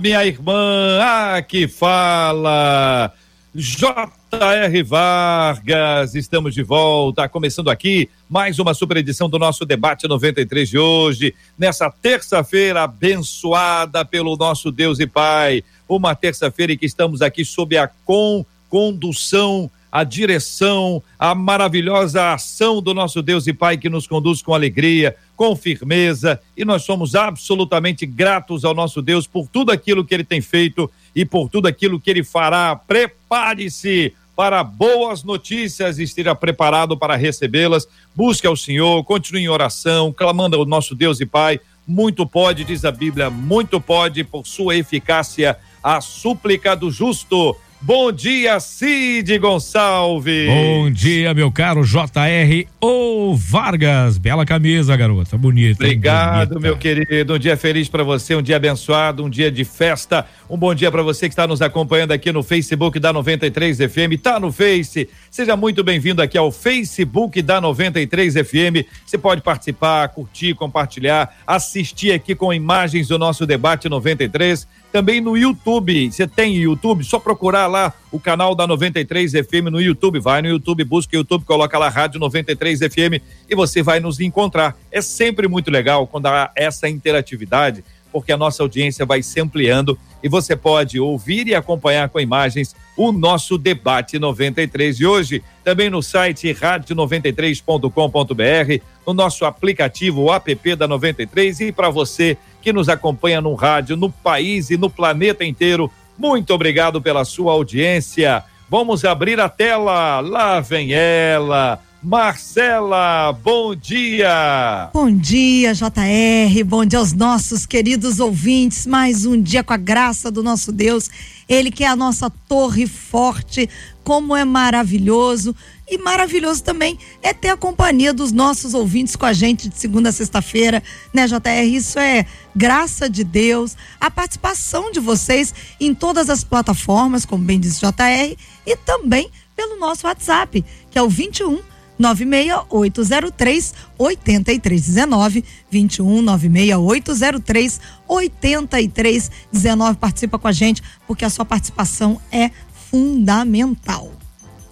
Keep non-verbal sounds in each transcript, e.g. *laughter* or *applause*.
minha irmã. Ah, que fala. J.R. Vargas, estamos de volta, começando aqui mais uma super edição do nosso debate 93 de hoje, nessa terça-feira abençoada pelo nosso Deus e Pai, uma terça-feira em que estamos aqui sob a com, condução a direção, a maravilhosa ação do nosso Deus e Pai que nos conduz com alegria, com firmeza, e nós somos absolutamente gratos ao nosso Deus por tudo aquilo que ele tem feito e por tudo aquilo que ele fará. Prepare-se para boas notícias, esteja preparado para recebê-las. Busque ao Senhor, continue em oração, clamando ao nosso Deus e Pai. Muito pode, diz a Bíblia, muito pode, por sua eficácia, a súplica do justo Bom dia, Cid Gonçalves. Bom dia, meu caro JR O Vargas. Bela camisa, garota. Bonita. Obrigado, bonita. meu querido. Um dia feliz para você, um dia abençoado, um dia de festa. Um bom dia para você que está nos acompanhando aqui no Facebook da 93 FM. Tá no Face. Seja muito bem-vindo aqui ao Facebook da 93 FM. Você pode participar, curtir, compartilhar, assistir aqui com imagens do nosso debate 93 também no YouTube. Você tem YouTube? Só procurar lá o canal da 93 FM no YouTube. Vai no YouTube, busca o YouTube, coloca lá Rádio 93 FM e você vai nos encontrar. É sempre muito legal quando há essa interatividade, porque a nossa audiência vai se ampliando e você pode ouvir e acompanhar com imagens o nosso debate 93 de hoje, também no site rádio93.com.br, no nosso aplicativo o app da 93 e para você que nos acompanha no rádio, no país e no planeta inteiro. Muito obrigado pela sua audiência. Vamos abrir a tela. Lá vem ela. Marcela, bom dia. Bom dia, JR. Bom dia aos nossos queridos ouvintes. Mais um dia com a graça do nosso Deus. Ele que é a nossa torre forte. Como é maravilhoso e maravilhoso também é ter a companhia dos nossos ouvintes com a gente de segunda a sexta-feira, né, JR? Isso é graça de Deus, a participação de vocês em todas as plataformas, como bem disse JR, e também pelo nosso WhatsApp, que é o 21 96803 8319 21 96803 8319 participa com a gente porque a sua participação é fundamental.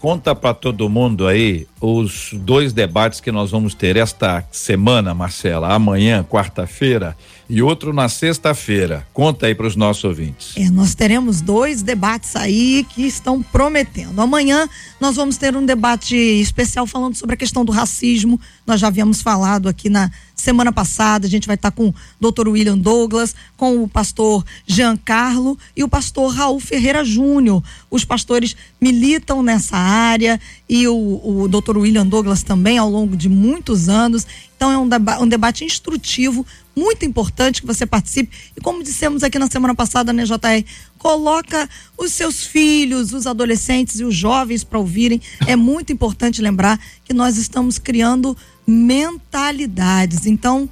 Conta para todo mundo aí os dois debates que nós vamos ter esta semana, Marcela, amanhã, quarta-feira, e outro na sexta-feira. Conta aí para os nossos ouvintes. É, nós teremos dois debates aí que estão prometendo. Amanhã nós vamos ter um debate especial falando sobre a questão do racismo. Nós já havíamos falado aqui na semana passada. A gente vai estar com o doutor William Douglas, com o pastor Jean Carlo e o pastor Raul Ferreira Júnior. Os pastores militam nessa área e o, o doutor William Douglas também ao longo de muitos anos. Então é um, deba um debate instrutivo, muito importante que você participe. E como dissemos aqui na semana passada, né, JR, coloca os seus filhos, os adolescentes e os jovens para ouvirem. É muito importante lembrar que nós estamos criando mentalidades. Então,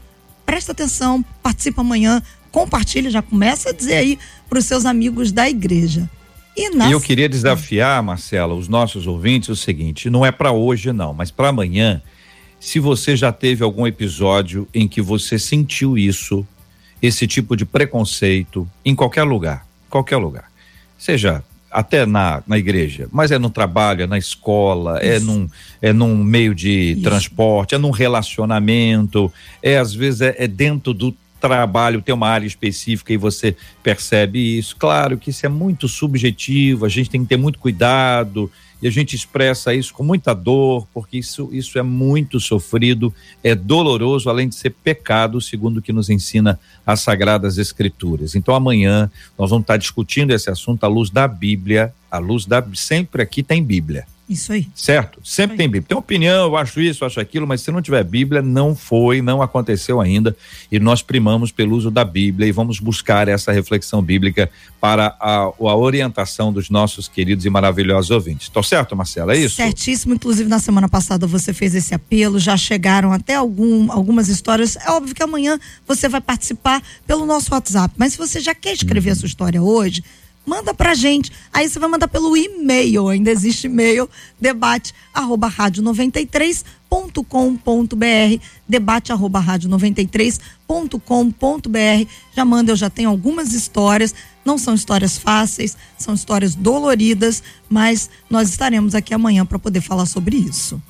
presta atenção, participa amanhã, compartilha, já começa a dizer aí para os seus amigos da igreja. E nas... eu queria desafiar, Marcela, os nossos ouvintes o seguinte: não é para hoje, não, mas para amanhã. Se você já teve algum episódio em que você sentiu isso, esse tipo de preconceito, em qualquer lugar, qualquer lugar, seja até na, na igreja, mas é no trabalho, é na escola, é num, é num meio de Isso. transporte, é num relacionamento, é às vezes é, é dentro do trabalho tem uma área específica e você percebe isso. Claro que isso é muito subjetivo, a gente tem que ter muito cuidado e a gente expressa isso com muita dor, porque isso, isso é muito sofrido, é doloroso, além de ser pecado, segundo o que nos ensina as Sagradas Escrituras. Então amanhã nós vamos estar discutindo esse assunto à luz da Bíblia, à luz da. Sempre aqui tem Bíblia Isso aí. Certo? Sempre tem Bíblia. Tem opinião, eu acho isso, eu acho aquilo, mas se não tiver Bíblia, não foi, não aconteceu ainda. E nós primamos pelo uso da Bíblia e vamos buscar essa reflexão bíblica para a, a orientação dos nossos queridos e maravilhosos ouvintes. Tô certo, Marcela? É isso? Certíssimo. Inclusive, na semana passada você fez esse apelo, já chegaram até algum, algumas histórias. É óbvio que amanhã você vai participar pelo nosso WhatsApp, mas se você já quer escrever uhum. a sua história hoje, manda pra gente. Aí você vai mandar pelo e-mail, ainda existe e-mail, debate arroba rádio 93.com.br, debate arroba rádio 93.com.br. Já manda, eu já tenho algumas histórias, não são histórias fáceis, são histórias doloridas, mas nós estaremos aqui amanhã para poder falar sobre isso.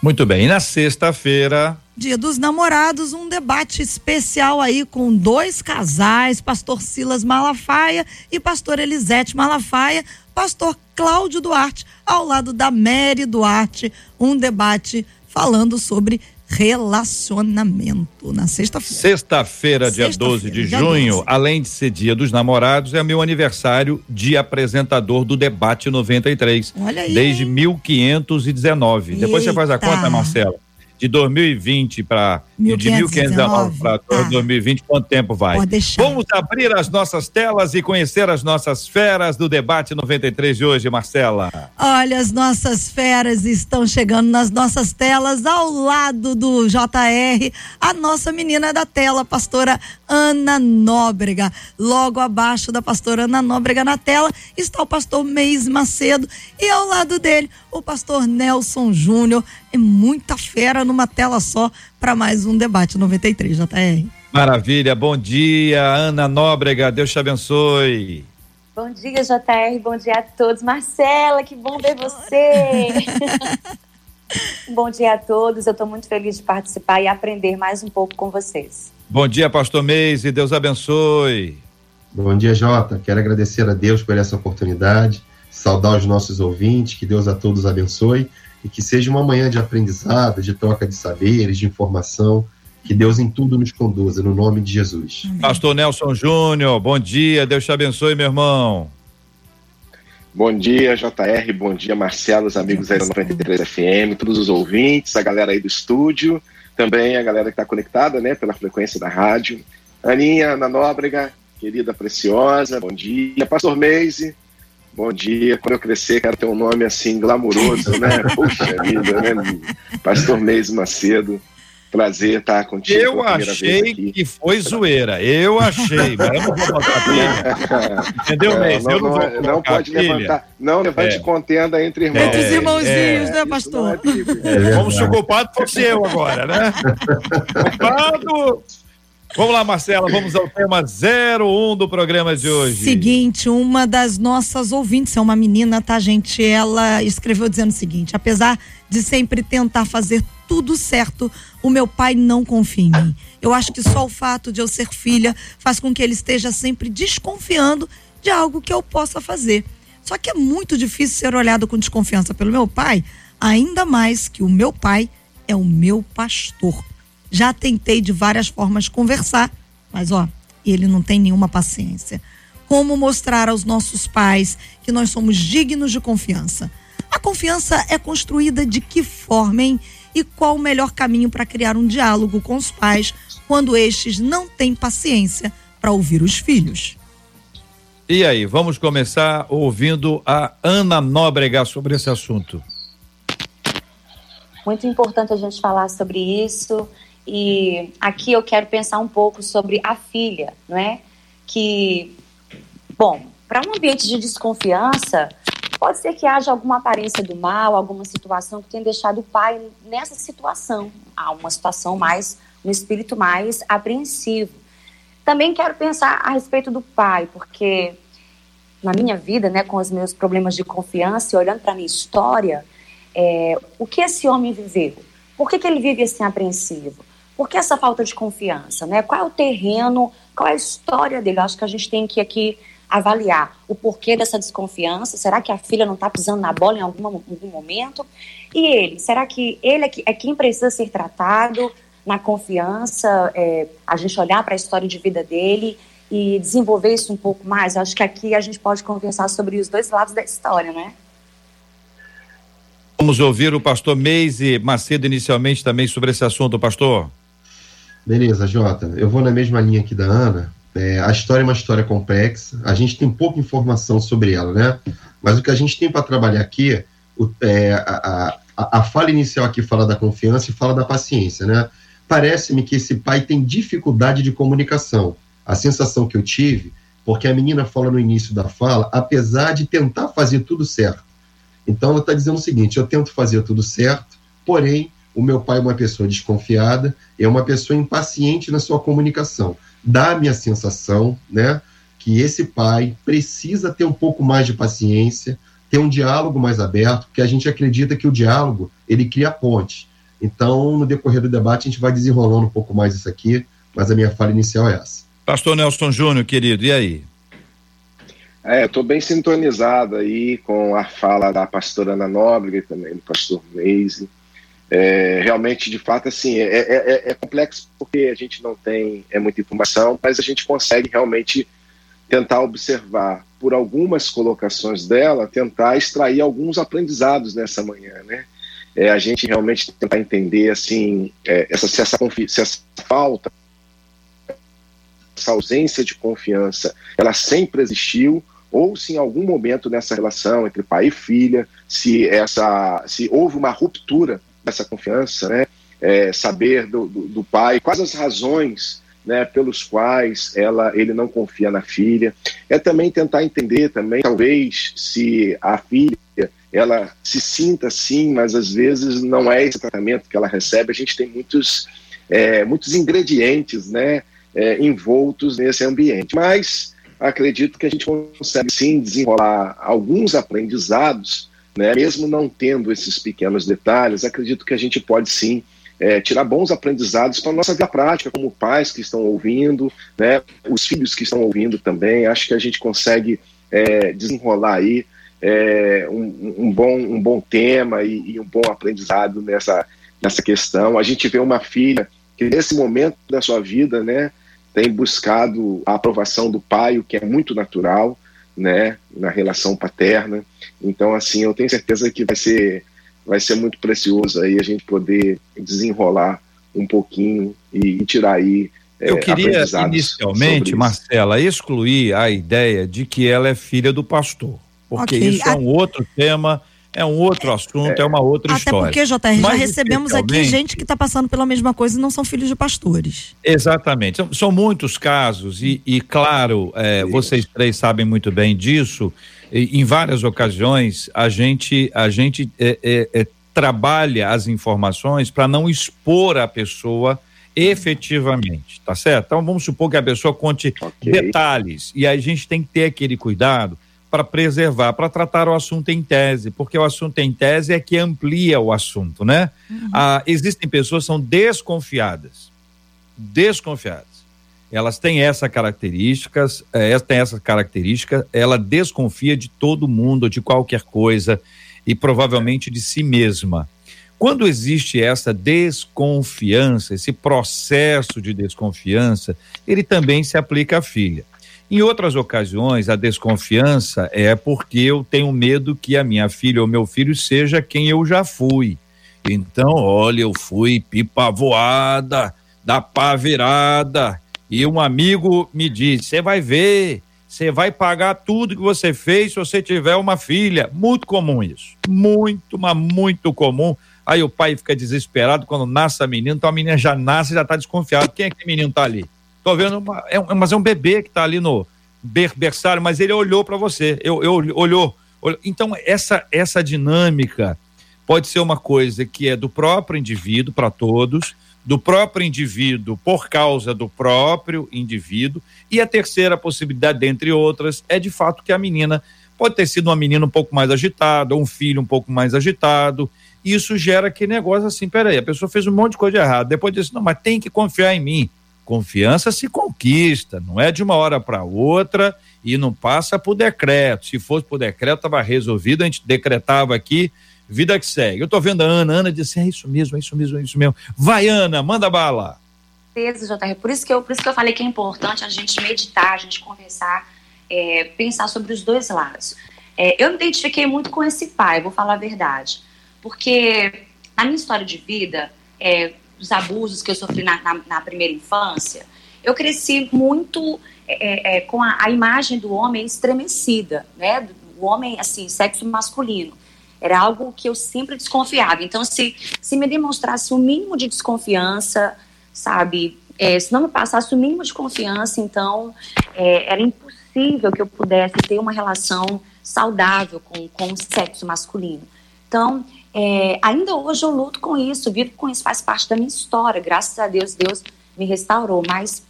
Muito bem, e na sexta-feira? Dia dos Namorados, um debate especial aí com dois casais, pastor Silas Malafaia e pastor Elisete Malafaia, pastor Cláudio Duarte, ao lado da Mary Duarte, um debate falando sobre relacionamento na sexta-feira. Sexta-feira, dia sexta 12 de dia junho, 12. além de ser dia dos namorados, é meu aniversário de apresentador do Debate 93. Olha aí. Desde 1519. Eita. Depois você faz a conta, Marcelo de 2020 para de 1519 para tá. 2020, quanto tempo vai? Vamos abrir as nossas telas e conhecer as nossas feras do debate 93 de hoje, Marcela. Olha, as nossas feras estão chegando nas nossas telas ao lado do JR, a nossa menina da tela, pastora Ana Nóbrega. Logo abaixo da pastora Ana Nóbrega na tela está o pastor Meis Macedo e ao lado dele o pastor Nelson Júnior. É muita fera numa tela só para mais um debate 93, JR. Maravilha, bom dia, Ana Nóbrega, Deus te abençoe. Bom dia, JR, bom dia a todos. Marcela, que bom ver você. *laughs* bom dia a todos, eu estou muito feliz de participar e aprender mais um pouco com vocês. Bom dia, pastor Meise, Deus abençoe. Bom dia, Jota. Quero agradecer a Deus por essa oportunidade, saudar os nossos ouvintes, que Deus a todos abençoe e que seja uma manhã de aprendizado, de troca de saberes, de informação. Que Deus em tudo nos conduza, no nome de Jesus. Pastor Nelson Júnior, bom dia, Deus te abençoe, meu irmão. Bom dia, JR, bom dia, Marcelo, os amigos aí da 93 FM, todos os ouvintes, a galera aí do estúdio, também a galera que está conectada, né, pela frequência da rádio. Aninha, Ana Nóbrega, querida preciosa, bom dia. Pastor Meise, Bom dia. Quando eu crescer, quero ter um nome assim glamuroso, né? *laughs* Puxa vida, né? Pastor Meis Macedo. Prazer estar contigo. Eu achei que foi zoeira. Eu achei, mas eu não vou botar pilha. *laughs* Entendeu, é, Meis? eu não, não, vou não pode pilha. levantar. Não levante é. contenda entre irmãos. Entre os irmãozinhos, é, né, pastor? É, Como se o culpado fosse eu agora, né? *laughs* culpado Vamos lá, Marcela, vamos ao tema 01 do programa de hoje. Seguinte, uma das nossas ouvintes, é uma menina, tá, gente? Ela escreveu dizendo o seguinte: apesar de sempre tentar fazer tudo certo, o meu pai não confia em mim. Eu acho que só o fato de eu ser filha faz com que ele esteja sempre desconfiando de algo que eu possa fazer. Só que é muito difícil ser olhado com desconfiança pelo meu pai, ainda mais que o meu pai é o meu pastor. Já tentei de várias formas conversar, mas ó, ele não tem nenhuma paciência. Como mostrar aos nossos pais que nós somos dignos de confiança? A confiança é construída de que forma, hein? E qual o melhor caminho para criar um diálogo com os pais quando estes não têm paciência para ouvir os filhos? E aí, vamos começar ouvindo a Ana Nóbrega sobre esse assunto. Muito importante a gente falar sobre isso. E aqui eu quero pensar um pouco sobre a filha, não é? Que, bom, para um ambiente de desconfiança, pode ser que haja alguma aparência do mal, alguma situação que tenha deixado o pai nessa situação, há uma situação mais, um espírito mais apreensivo. Também quero pensar a respeito do pai, porque na minha vida, né, com os meus problemas de confiança e olhando para a minha história, é, o que esse homem viveu? Por que, que ele vive assim apreensivo? Por que essa falta de confiança? Né? Qual é o terreno, qual é a história dele? Eu acho que a gente tem que aqui avaliar o porquê dessa desconfiança. Será que a filha não está pisando na bola em algum momento? E ele? Será que ele é, que, é quem precisa ser tratado na confiança? É, a gente olhar para a história de vida dele e desenvolver isso um pouco mais? Eu acho que aqui a gente pode conversar sobre os dois lados da história, né? Vamos ouvir o pastor Meise Macedo inicialmente também sobre esse assunto, pastor. Beleza, Jota. Eu vou na mesma linha aqui da Ana. É, a história é uma história complexa, a gente tem pouca informação sobre ela, né? Mas o que a gente tem para trabalhar aqui, o, é, a, a, a fala inicial aqui fala da confiança e fala da paciência, né? Parece-me que esse pai tem dificuldade de comunicação. A sensação que eu tive, porque a menina fala no início da fala, apesar de tentar fazer tudo certo. Então ela está dizendo o seguinte: eu tento fazer tudo certo, porém o meu pai é uma pessoa desconfiada, é uma pessoa impaciente na sua comunicação. Dá-me a sensação, né, que esse pai precisa ter um pouco mais de paciência, ter um diálogo mais aberto, porque a gente acredita que o diálogo ele cria ponte. Então, no decorrer do debate, a gente vai desenrolando um pouco mais isso aqui, mas a minha fala inicial é essa. Pastor Nelson Júnior, querido, e aí? É, estou bem sintonizado aí com a fala da pastora Ana Nobre e também do pastor Meise. É, realmente, de fato, assim, é, é, é, é, complexo porque a gente não tem é muita informação, mas a gente consegue realmente tentar observar por algumas colocações dela, tentar extrair alguns aprendizados nessa manhã, né? É, a gente realmente tentar entender, assim, é, essa, se, essa, se essa falta, essa ausência de confiança, ela sempre existiu ou se em algum momento nessa relação entre pai e filha, se essa, se houve uma ruptura dessa confiança, né? É, saber do, do, do, pai quais as razões né, pelos quais ela, ele não confia na filha. É também tentar entender também, talvez, se a filha ela se sinta assim, mas às vezes não é esse tratamento que ela recebe. A gente tem muitos, é, muitos ingredientes né, é, envoltos nesse ambiente. Mas acredito que a gente consegue sim desenrolar alguns aprendizados, né, mesmo não tendo esses pequenos detalhes, acredito que a gente pode sim é, tirar bons aprendizados para a nossa vida prática, como pais que estão ouvindo, né, os filhos que estão ouvindo também. Acho que a gente consegue é, desenrolar aí é, um, um, bom, um bom tema e, e, um bom aprendizado nessa, nessa questão. A gente vê uma filha que nesse momento da sua vida, né, tem buscado a aprovação do pai, o que é muito natural, né, na relação paterna. Então, assim, eu tenho certeza que vai ser vai ser muito precioso aí a gente poder desenrolar um pouquinho e, e tirar aí é, eu queria inicialmente, Marcela, excluir a ideia de que ela é filha do pastor, porque okay. isso é um outro tema é um outro assunto, é, é uma outra Até história. Até porque, JR, já recebemos aqui gente que está passando pela mesma coisa e não são filhos de pastores. Exatamente. São, são muitos casos, e, e claro, é, vocês três sabem muito bem disso. E, em várias ocasiões, a gente, a gente é, é, é trabalha as informações para não expor a pessoa efetivamente, tá certo? Então vamos supor que a pessoa conte okay. detalhes e a gente tem que ter aquele cuidado para preservar, para tratar o assunto em tese, porque o assunto em tese é que amplia o assunto, né? Uhum. Ah, existem pessoas que são desconfiadas, desconfiadas. Elas têm essa características, é, têm essa característica, ela desconfia de todo mundo, de qualquer coisa e provavelmente de si mesma. Quando existe essa desconfiança, esse processo de desconfiança, ele também se aplica à filha. Em outras ocasiões, a desconfiança é porque eu tenho medo que a minha filha ou meu filho seja quem eu já fui. Então, olha, eu fui pipa voada, da pá virada, e um amigo me disse: você vai ver, você vai pagar tudo que você fez se você tiver uma filha. Muito comum isso. Muito, mas muito comum. Aí o pai fica desesperado quando nasce a menina, então a menina já nasce e já está desconfiado. Quem é que menino está ali? Tô vendo, uma, é, mas é um bebê que está ali no berçário, mas ele olhou para você, eu, eu, olhou, olhou. Então, essa, essa dinâmica pode ser uma coisa que é do próprio indivíduo para todos, do próprio indivíduo por causa do próprio indivíduo, e a terceira possibilidade, dentre outras, é de fato que a menina pode ter sido uma menina um pouco mais agitada, um filho um pouco mais agitado. Isso gera que negócio assim, peraí, a pessoa fez um monte de coisa errada. Depois disse, não, mas tem que confiar em mim. Confiança se conquista, não é de uma hora para outra e não passa por decreto. Se fosse por decreto, estava resolvido, a gente decretava aqui, vida que segue. Eu estou vendo a Ana, a Ana disse: é isso mesmo, é isso mesmo, é isso mesmo. Vai, Ana, manda bala. Por isso que eu, por isso que eu falei que é importante a gente meditar, a gente conversar, é, pensar sobre os dois lados. É, eu me identifiquei muito com esse pai, vou falar a verdade porque na minha história de vida, é, os abusos que eu sofri na, na, na primeira infância, eu cresci muito é, é, com a, a, imagem do homem estremecida, né? Do homem, assim, sexo masculino. Era algo que eu sempre desconfiava. Então, se, se me demonstrasse o um mínimo de desconfiança, sabe? É, se não me passasse o mínimo de confiança, então é, era impossível que eu pudesse ter uma relação saudável com, com o sexo masculino. Então, é, ainda hoje eu luto com isso, vivo com isso, faz parte da minha história. Graças a Deus, Deus me restaurou. Mas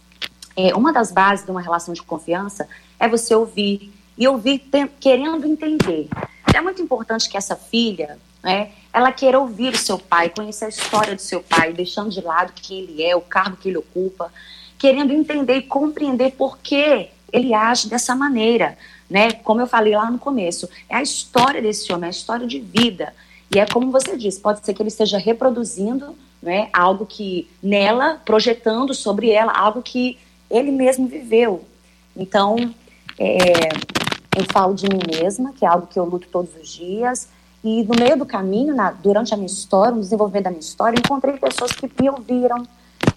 é, uma das bases de uma relação de confiança é você ouvir e ouvir querendo entender. É muito importante que essa filha, né, ela queira ouvir o seu pai, conhecer a história do seu pai, deixando de lado quem ele é, o cargo que ele ocupa, querendo entender e compreender por que ele age dessa maneira, né? Como eu falei lá no começo, é a história desse homem, é a história de vida. E é como você disse, pode ser que ele esteja reproduzindo né, algo que nela, projetando sobre ela algo que ele mesmo viveu. Então, é, eu falo de mim mesma, que é algo que eu luto todos os dias, e no meio do caminho, na, durante a minha história, no desenvolvimento da minha história, encontrei pessoas que me ouviram,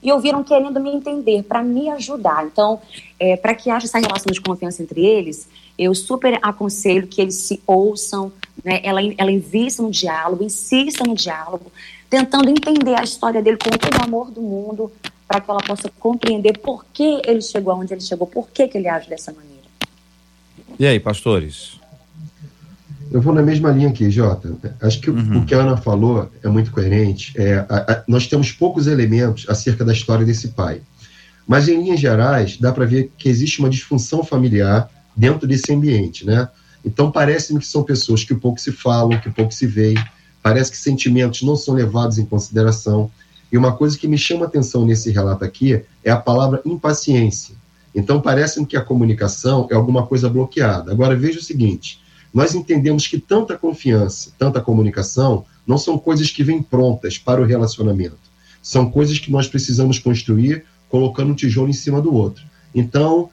e ouviram querendo me entender, para me ajudar. Então, é, para que haja essa relação de confiança entre eles, eu super aconselho que eles se ouçam, né? ela, ela invista no diálogo, insista no diálogo, tentando entender a história dele com todo o amor do mundo, para que ela possa compreender por que ele chegou aonde ele chegou, por que, que ele age dessa maneira. E aí, pastores? Eu vou na mesma linha aqui, Jota. Acho que uhum. o que a Ana falou é muito coerente. É, a, a, nós temos poucos elementos acerca da história desse pai. Mas, em linhas gerais, dá para ver que existe uma disfunção familiar dentro desse ambiente, né? Então, parece-me que são pessoas que pouco se falam, que pouco se veem, parece que sentimentos não são levados em consideração. E uma coisa que me chama atenção nesse relato aqui é a palavra impaciência. Então, parece-me que a comunicação é alguma coisa bloqueada. Agora, veja o seguinte: nós entendemos que tanta confiança, tanta comunicação, não são coisas que vêm prontas para o relacionamento. São coisas que nós precisamos construir colocando um tijolo em cima do outro. Então,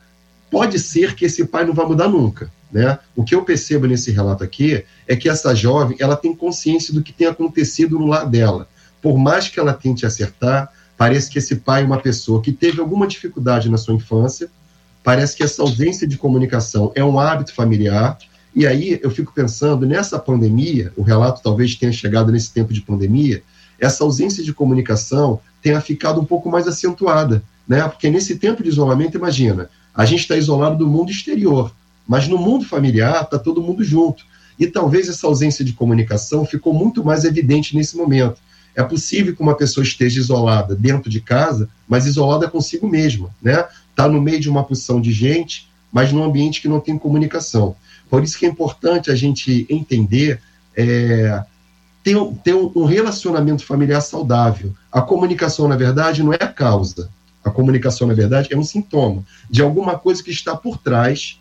pode ser que esse pai não vá mudar nunca. Né? O que eu percebo nesse relato aqui é que essa jovem ela tem consciência do que tem acontecido no lar dela. Por mais que ela tente acertar, parece que esse pai é uma pessoa que teve alguma dificuldade na sua infância, parece que essa ausência de comunicação é um hábito familiar, e aí eu fico pensando, nessa pandemia, o relato talvez tenha chegado nesse tempo de pandemia, essa ausência de comunicação tenha ficado um pouco mais acentuada, né? Porque nesse tempo de isolamento, imagina, a gente está isolado do mundo exterior, mas no mundo familiar está todo mundo junto. E talvez essa ausência de comunicação ficou muito mais evidente nesse momento. É possível que uma pessoa esteja isolada dentro de casa, mas isolada consigo mesma, né? Está no meio de uma porção de gente, mas num ambiente que não tem comunicação. Por isso que é importante a gente entender é, ter, ter um relacionamento familiar saudável. A comunicação, na verdade, não é a causa. A comunicação, na verdade, é um sintoma de alguma coisa que está por trás,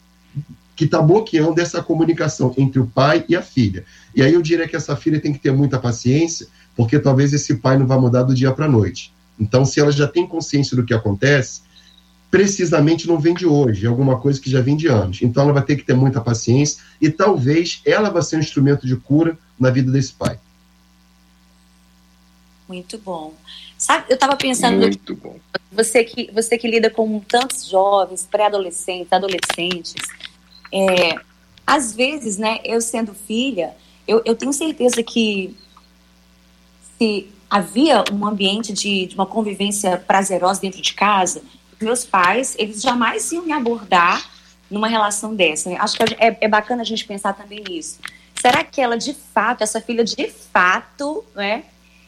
que está bloqueando essa comunicação entre o pai e a filha. E aí eu diria que essa filha tem que ter muita paciência, porque talvez esse pai não vá mudar do dia para a noite. Então, se ela já tem consciência do que acontece, precisamente não vem de hoje, é alguma coisa que já vem de anos. Então ela vai ter que ter muita paciência e talvez ela vá ser um instrumento de cura na vida desse pai. Muito bom. Sabe, eu estava pensando, Muito bom. você que você que lida com tantos jovens, pré-adolescentes, adolescentes, é, às vezes, né, eu sendo filha, eu, eu tenho certeza que se havia um ambiente de, de uma convivência prazerosa dentro de casa, meus pais, eles jamais iam me abordar numa relação dessa. Acho que é, é bacana a gente pensar também nisso. Será que ela, de fato, essa filha, de fato, né,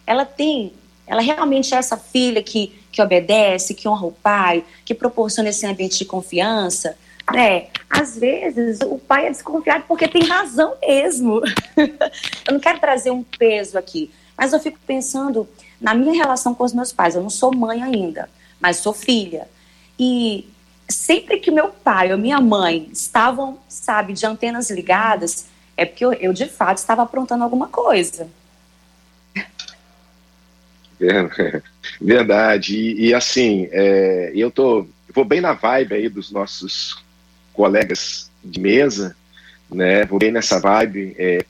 ela tem, ela realmente é essa filha que, que obedece, que honra o pai, que proporciona esse ambiente de confiança? Né? Às vezes, o pai é desconfiado porque tem razão mesmo. *laughs* eu não quero trazer um peso aqui, mas eu fico pensando na minha relação com os meus pais. Eu não sou mãe ainda, mas sou filha. E sempre que meu pai ou minha mãe estavam, sabe, de antenas ligadas, é porque eu, eu de fato estava aprontando alguma coisa. *laughs* Verdade. E, e assim, é, eu tô, vou bem na vibe aí dos nossos colegas de mesa, né? Vou bem nessa vibe. É,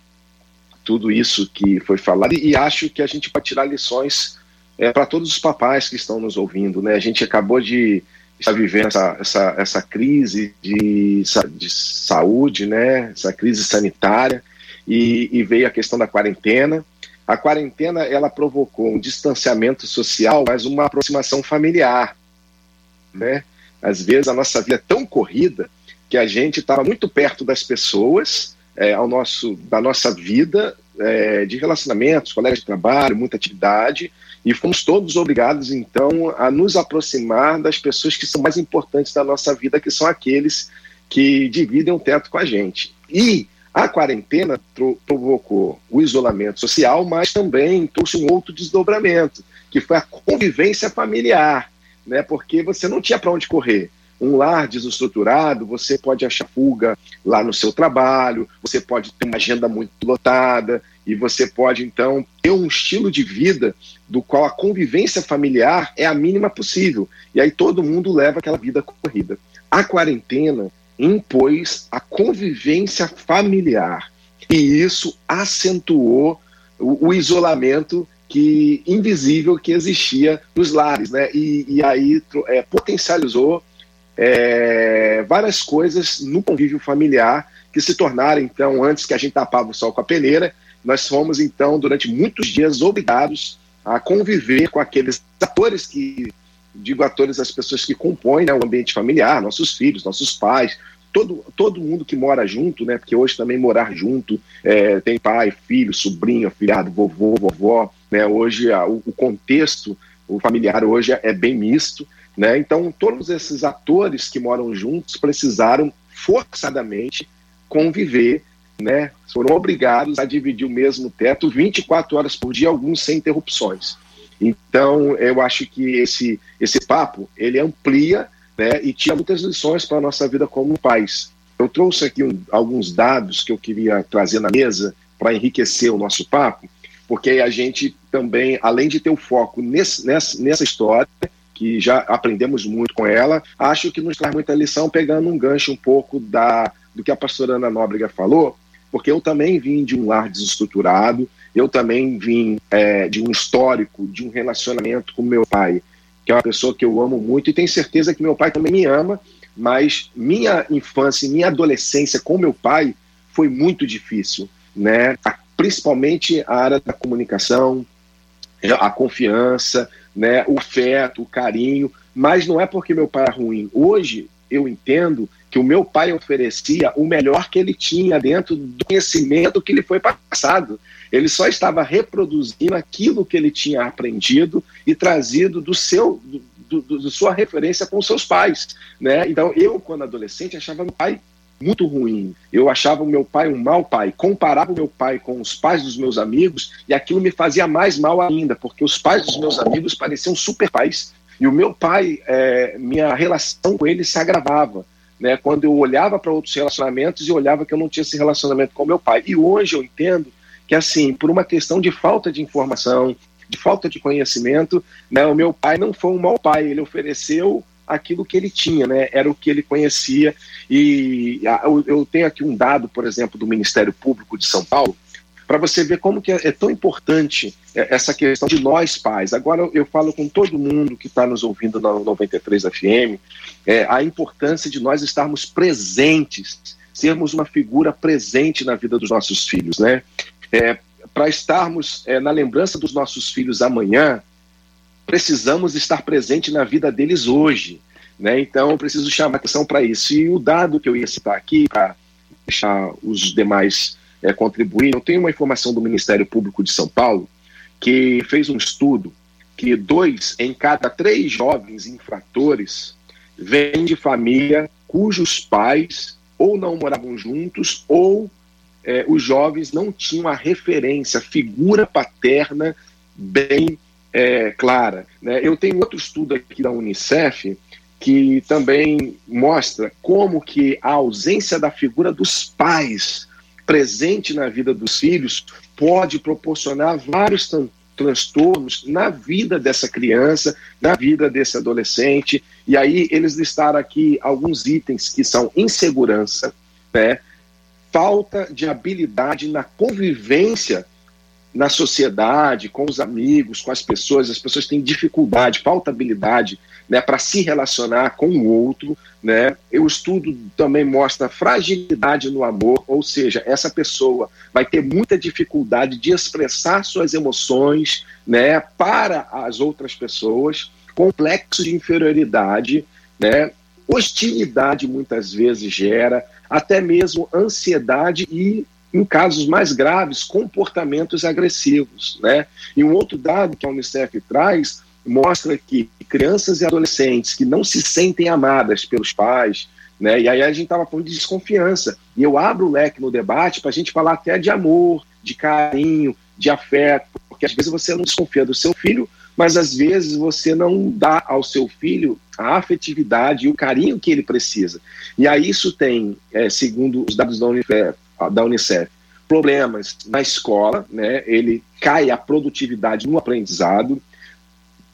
tudo isso que foi falado e, acho que a gente pode tirar lições é, para todos os papais que estão nos ouvindo. Né? A gente acabou de estar vivendo essa, essa, essa crise de, de saúde, né? essa crise sanitária, e, e veio a questão da quarentena. A quarentena ela provocou um distanciamento social, mas uma aproximação familiar. Né? Às vezes a nossa vida é tão corrida que a gente estava muito perto das pessoas, é, ao nosso, da nossa vida, é, de relacionamentos, colegas de trabalho, muita atividade, e fomos todos obrigados, então, a nos aproximar das pessoas que são mais importantes da nossa vida, que são aqueles que dividem o teto com a gente. E a quarentena provocou o isolamento social, mas também trouxe um outro desdobramento, que foi a convivência familiar, né? porque você não tinha para onde correr um lar desestruturado, você pode achar fuga lá no seu trabalho, você pode ter uma agenda muito lotada, e você pode, então, ter um estilo de vida do qual a convivência familiar é a mínima possível. E aí todo mundo leva aquela vida corrida. A quarentena impôs a convivência familiar. E isso acentuou o, o isolamento que invisível que existia nos lares, né? E, e aí é, potencializou é, várias coisas no convívio familiar que se tornaram, então, antes que a gente tapava o sol com a peneira, nós fomos, então, durante muitos dias obrigados a conviver com aqueles atores que, digo atores, as pessoas que compõem né, o ambiente familiar, nossos filhos, nossos pais, todo, todo mundo que mora junto, né? Porque hoje também morar junto é, tem pai, filho, sobrinho, afilhado, vovô, vovó, né? Hoje a, o, o contexto o familiar hoje é, é bem misto. Né? Então, todos esses atores que moram juntos precisaram forçadamente conviver, né? foram obrigados a dividir o mesmo teto 24 horas por dia, alguns sem interrupções. Então, eu acho que esse, esse papo ele amplia né, e tira muitas lições para a nossa vida como pais. Eu trouxe aqui um, alguns dados que eu queria trazer na mesa para enriquecer o nosso papo, porque a gente também, além de ter o foco nesse, nessa, nessa história, que já aprendemos muito com ela. Acho que nos traz muita lição, pegando um gancho um pouco da, do que a pastora Ana Nóbrega falou, porque eu também vim de um lar desestruturado, eu também vim é, de um histórico, de um relacionamento com meu pai, que é uma pessoa que eu amo muito, e tenho certeza que meu pai também me ama, mas minha infância e minha adolescência com meu pai foi muito difícil, né? principalmente a área da comunicação, a confiança, né, o afeto, o carinho, mas não é porque meu pai é ruim. Hoje eu entendo que o meu pai oferecia o melhor que ele tinha dentro do conhecimento que lhe foi passado. Ele só estava reproduzindo aquilo que ele tinha aprendido e trazido do seu do, do, do sua referência com seus pais, né? Então eu quando adolescente achava meu pai muito ruim. Eu achava o meu pai um mau pai. Comparava o meu pai com os pais dos meus amigos e aquilo me fazia mais mal ainda, porque os pais dos meus amigos pareciam super pais. E o meu pai, é, minha relação com ele se agravava. Né, quando eu olhava para outros relacionamentos e olhava que eu não tinha esse relacionamento com meu pai. E hoje eu entendo que, assim, por uma questão de falta de informação, de falta de conhecimento, né, o meu pai não foi um mau pai. Ele ofereceu aquilo que ele tinha, né? Era o que ele conhecia. E eu tenho aqui um dado, por exemplo, do Ministério Público de São Paulo, para você ver como que é, é, tão importante é, essa questão de nós pais. Agora eu falo com todo mundo que está nos ouvindo na 93 FM, é, a importância de nós estarmos presentes, sermos uma figura presente na vida dos nossos filhos, né? É, para estarmos é, na lembrança dos nossos filhos amanhã, precisamos estar presente na vida deles hoje. Né? Então, eu preciso chamar atenção para isso. E o dado que eu ia citar aqui, para deixar os demais é, contribuir, eu tenho uma informação do Ministério Público de São Paulo, que fez um estudo que dois em cada três jovens infratores vêm de família cujos pais ou não moravam juntos ou é, os jovens não tinham a referência, figura paterna bem é, clara. Né? Eu tenho outro estudo aqui da Unicef que também mostra como que a ausência da figura dos pais presente na vida dos filhos pode proporcionar vários transtornos na vida dessa criança, na vida desse adolescente. E aí eles listaram aqui alguns itens que são insegurança, né? falta de habilidade na convivência na sociedade, com os amigos, com as pessoas, as pessoas têm dificuldade, falta habilidade né, para se relacionar com o outro. Né? O estudo também mostra fragilidade no amor, ou seja, essa pessoa vai ter muita dificuldade de expressar suas emoções né, para as outras pessoas, complexo de inferioridade, né, hostilidade muitas vezes gera, até mesmo ansiedade e em casos mais graves, comportamentos agressivos. Né? E um outro dado que a Unicef traz mostra que crianças e adolescentes que não se sentem amadas pelos pais, né? e aí a gente estava falando de desconfiança, e eu abro o leque no debate para a gente falar até de amor, de carinho, de afeto, porque às vezes você não desconfia do seu filho, mas às vezes você não dá ao seu filho a afetividade e o carinho que ele precisa. E aí isso tem, é, segundo os dados da Unicef, da Unicef, problemas na escola, né? Ele cai a produtividade no aprendizado,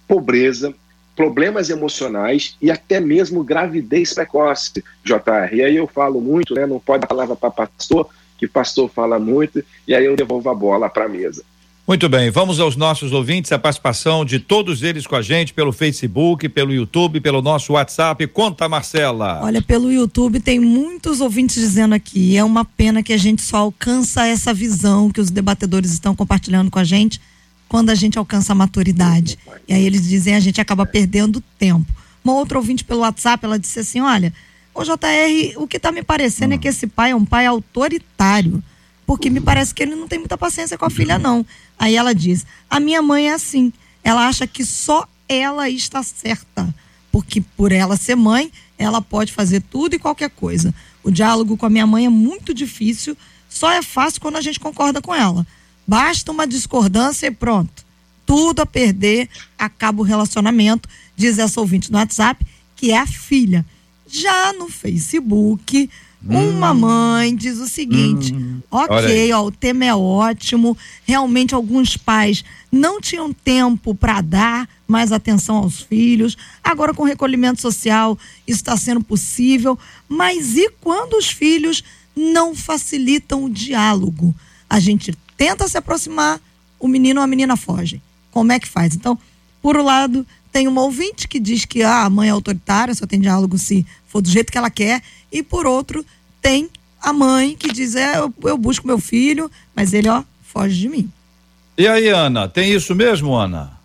pobreza, problemas emocionais e até mesmo gravidez precoce, JR. E aí eu falo muito, né? Não pode dar palavra para pastor, que pastor fala muito, e aí eu devolvo a bola para a mesa. Muito bem, vamos aos nossos ouvintes, a participação de todos eles com a gente pelo Facebook, pelo YouTube, pelo nosso WhatsApp. Conta, Marcela. Olha, pelo YouTube tem muitos ouvintes dizendo aqui, é uma pena que a gente só alcança essa visão que os debatedores estão compartilhando com a gente quando a gente alcança a maturidade. E aí eles dizem a gente acaba perdendo tempo. Uma outra ouvinte pelo WhatsApp, ela disse assim: "Olha, o JR, o que está me parecendo é que esse pai é um pai autoritário." porque me parece que ele não tem muita paciência com a filha, não. Aí ela diz: a minha mãe é assim. Ela acha que só ela está certa. Porque por ela ser mãe, ela pode fazer tudo e qualquer coisa. O diálogo com a minha mãe é muito difícil, só é fácil quando a gente concorda com ela. Basta uma discordância e pronto. Tudo a perder, acaba o relacionamento, diz essa ouvinte no WhatsApp, que é a filha. Já no Facebook, uma hum. mãe diz o seguinte: hum. ok, ó, o tema é ótimo. Realmente, alguns pais não tinham tempo para dar mais atenção aos filhos. Agora, com recolhimento social, isso está sendo possível. Mas e quando os filhos não facilitam o diálogo? A gente tenta se aproximar, o menino ou a menina foge. Como é que faz? Então, por um lado, tem uma ouvinte que diz que ah, a mãe é autoritária, só tem diálogo se for do jeito que ela quer. E por outro, tem a mãe que diz: é, eu, eu busco meu filho, mas ele, ó, foge de mim. E aí, Ana, tem isso mesmo, Ana?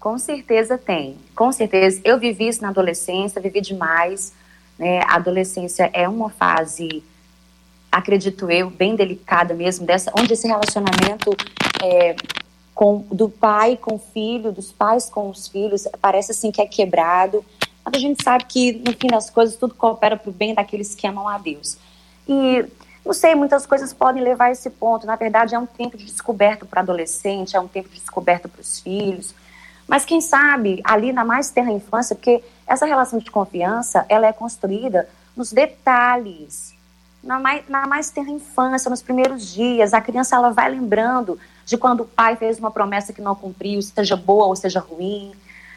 Com certeza tem. Com certeza. Eu vivi isso na adolescência, vivi demais. Né? A adolescência é uma fase, acredito eu, bem delicada mesmo, dessa, onde esse relacionamento é, com, do pai com o filho, dos pais com os filhos, parece assim que é quebrado. Mas a gente sabe que, no fim das coisas, tudo coopera para o bem daqueles que amam a Deus. E não sei, muitas coisas podem levar a esse ponto. Na verdade, é um tempo de descoberta para adolescente, é um tempo de descoberta para os filhos. Mas quem sabe, ali na mais terra infância, porque essa relação de confiança, ela é construída nos detalhes, na mais, na mais terra infância, nos primeiros dias. A criança ela vai lembrando de quando o pai fez uma promessa que não cumpriu, seja boa ou seja ruim.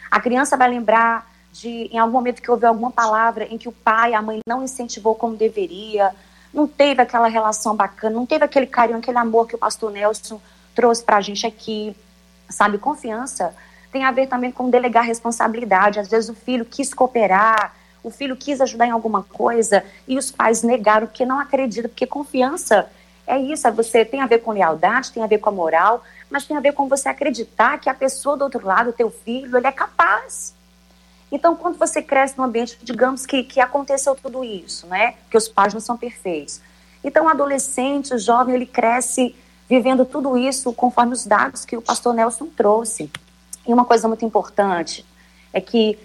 A criança vai lembrar de, em algum momento que houve alguma palavra em que o pai, a mãe não incentivou como deveria, não teve aquela relação bacana, não teve aquele carinho, aquele amor que o pastor Nelson trouxe para a gente aqui. Sabe, confiança tem a ver também com delegar responsabilidade. Às vezes o filho quis cooperar, o filho quis ajudar em alguma coisa e os pais negaram porque não acreditam, porque confiança é isso, é você tem a ver com lealdade, tem a ver com a moral, mas tem a ver com você acreditar que a pessoa do outro lado, o teu filho, ele é capaz. Então, quando você cresce num ambiente, digamos que, que aconteceu tudo isso, né? Que os pais não são perfeitos. Então, o adolescente, o jovem, ele cresce vivendo tudo isso conforme os dados que o pastor Nelson trouxe. E uma coisa muito importante é que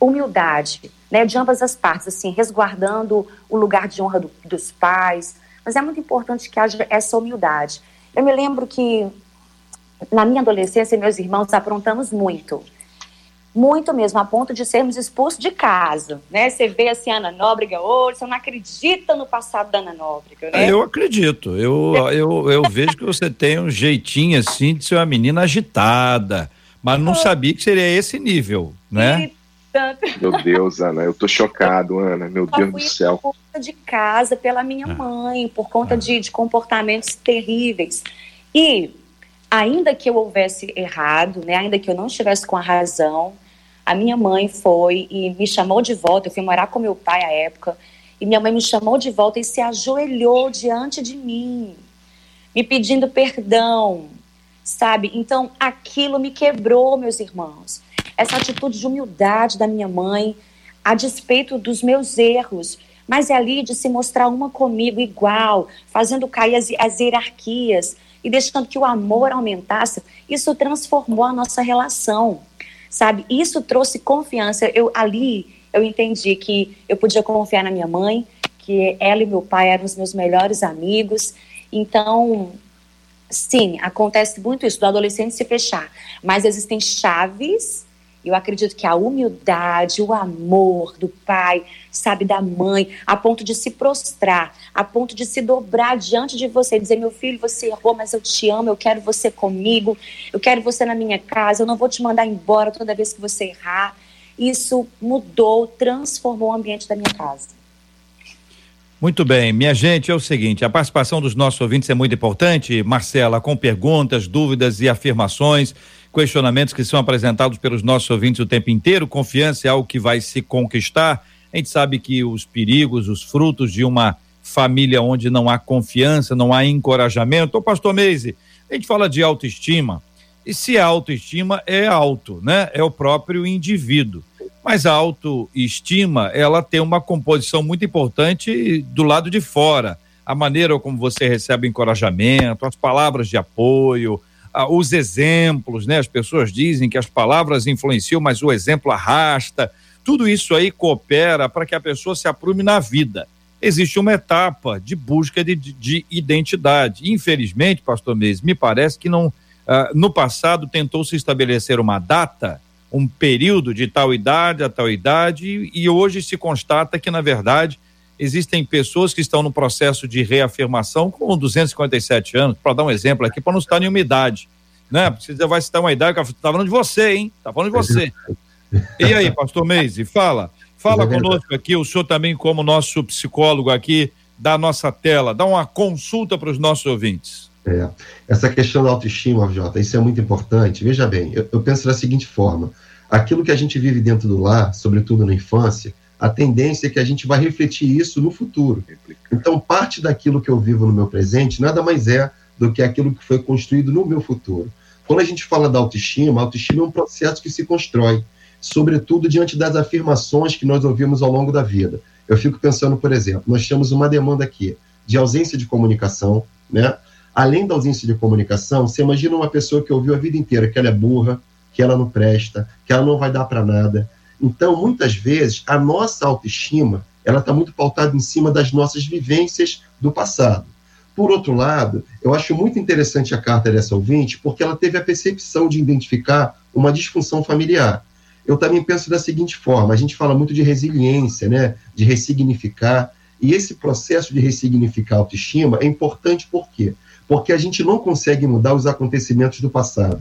humildade, né, de ambas as partes, assim, resguardando o lugar de honra do, dos pais, mas é muito importante que haja essa humildade. Eu me lembro que na minha adolescência, meus irmãos aprontamos muito muito mesmo, a ponto de sermos expulsos de casa, né? Você vê assim a Ana Nóbrega hoje, você não acredita no passado da Ana Nóbrega, né? Eu acredito, eu, eu, eu vejo que você tem um jeitinho assim de ser uma menina agitada, mas não sabia que seria esse nível, né? Tanto... Meu Deus, Ana, eu tô chocado, Ana. Meu Deus do céu. Por conta de casa, pela minha ah. mãe, por conta ah. de, de comportamentos terríveis. E ainda que eu houvesse errado, né, ainda que eu não estivesse com a razão, a minha mãe foi e me chamou de volta. Eu fui morar com meu pai à época. E minha mãe me chamou de volta e se ajoelhou diante de mim, me pedindo perdão, sabe? Então aquilo me quebrou, meus irmãos. Essa atitude de humildade da minha mãe, a despeito dos meus erros, mas é ali de se mostrar uma comigo igual, fazendo cair as, as hierarquias e deixando que o amor aumentasse, isso transformou a nossa relação, sabe? Isso trouxe confiança. Eu ali eu entendi que eu podia confiar na minha mãe, que ela e meu pai eram os meus melhores amigos. Então, sim, acontece muito isso, do adolescente se fechar. Mas existem chaves eu acredito que a humildade, o amor do pai, sabe, da mãe, a ponto de se prostrar, a ponto de se dobrar diante de você, dizer: meu filho, você errou, mas eu te amo, eu quero você comigo, eu quero você na minha casa, eu não vou te mandar embora toda vez que você errar. Isso mudou, transformou o ambiente da minha casa. Muito bem, minha gente, é o seguinte, a participação dos nossos ouvintes é muito importante, Marcela, com perguntas, dúvidas e afirmações, questionamentos que são apresentados pelos nossos ouvintes o tempo inteiro, confiança é algo que vai se conquistar, a gente sabe que os perigos, os frutos de uma família onde não há confiança, não há encorajamento, ô pastor Meise, a gente fala de autoestima, e se a autoestima é alto, né? É o próprio indivíduo. Mas a autoestima, ela tem uma composição muito importante do lado de fora. A maneira como você recebe encorajamento, as palavras de apoio, os exemplos, né? As pessoas dizem que as palavras influenciam, mas o exemplo arrasta. Tudo isso aí coopera para que a pessoa se aprume na vida. Existe uma etapa de busca de, de identidade. Infelizmente, pastor Mês, me parece que não Uh, no passado tentou se estabelecer uma data, um período de tal idade a tal idade, e hoje se constata que, na verdade, existem pessoas que estão no processo de reafirmação com 257 anos, para dar um exemplo aqui, para não estar em uma idade. Né? Você vai citar uma idade, está falando de você, hein? Está falando de você. *laughs* E aí, pastor Meise, fala. Fala é conosco aqui, o senhor também, como nosso psicólogo aqui da nossa tela, dá uma consulta para os nossos ouvintes. É. Essa questão da autoestima, Jota, isso é muito importante. Veja bem, eu, eu, penso da seguinte forma: aquilo que a gente vive dentro do lar, sobretudo na infância, a tendência é que a gente vai refletir isso no futuro. Então, parte daquilo que eu vivo no meu presente nada mais é do que aquilo que foi construído no meu futuro. Quando a gente fala da autoestima, a autoestima é um processo que se constrói, sobretudo diante das afirmações que nós ouvimos ao longo da vida. Eu fico pensando, por exemplo, nós temos uma demanda aqui de ausência de comunicação, né? além da ausência de comunicação, você imagina uma pessoa que ouviu a vida inteira que ela é burra, que ela não presta, que ela não vai dar para nada. Então, muitas vezes, a nossa autoestima ela está muito pautada em cima das nossas vivências do passado. Por outro lado, eu acho muito interessante a carta dessa ouvinte, porque ela teve a percepção de identificar uma disfunção familiar. Eu também penso da seguinte forma: a gente fala muito de resiliência, né, de ressignificar, e esse processo de ressignificar a autoestima é importante por quê? porque a gente não consegue mudar os acontecimentos do passado.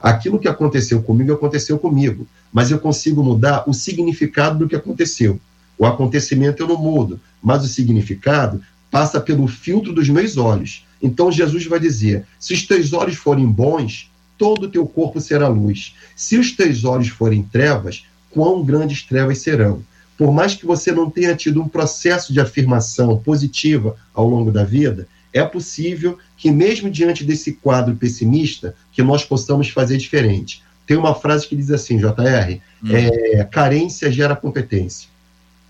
Aquilo que aconteceu comigo aconteceu comigo, mas eu consigo mudar o significado do que aconteceu. O acontecimento eu não mudo, mas o significado passa pelo filtro dos meus olhos. Então Jesus vai dizer: se os teus olhos forem bons, todo o teu corpo será luz. Se os teus olhos forem trevas, quão grandes trevas serão. Por mais que você não tenha tido um processo de afirmação positiva ao longo da vida, é possível que mesmo diante desse quadro pessimista, que nós possamos fazer diferente. Tem uma frase que diz assim, JR, hum. é, carência gera competência.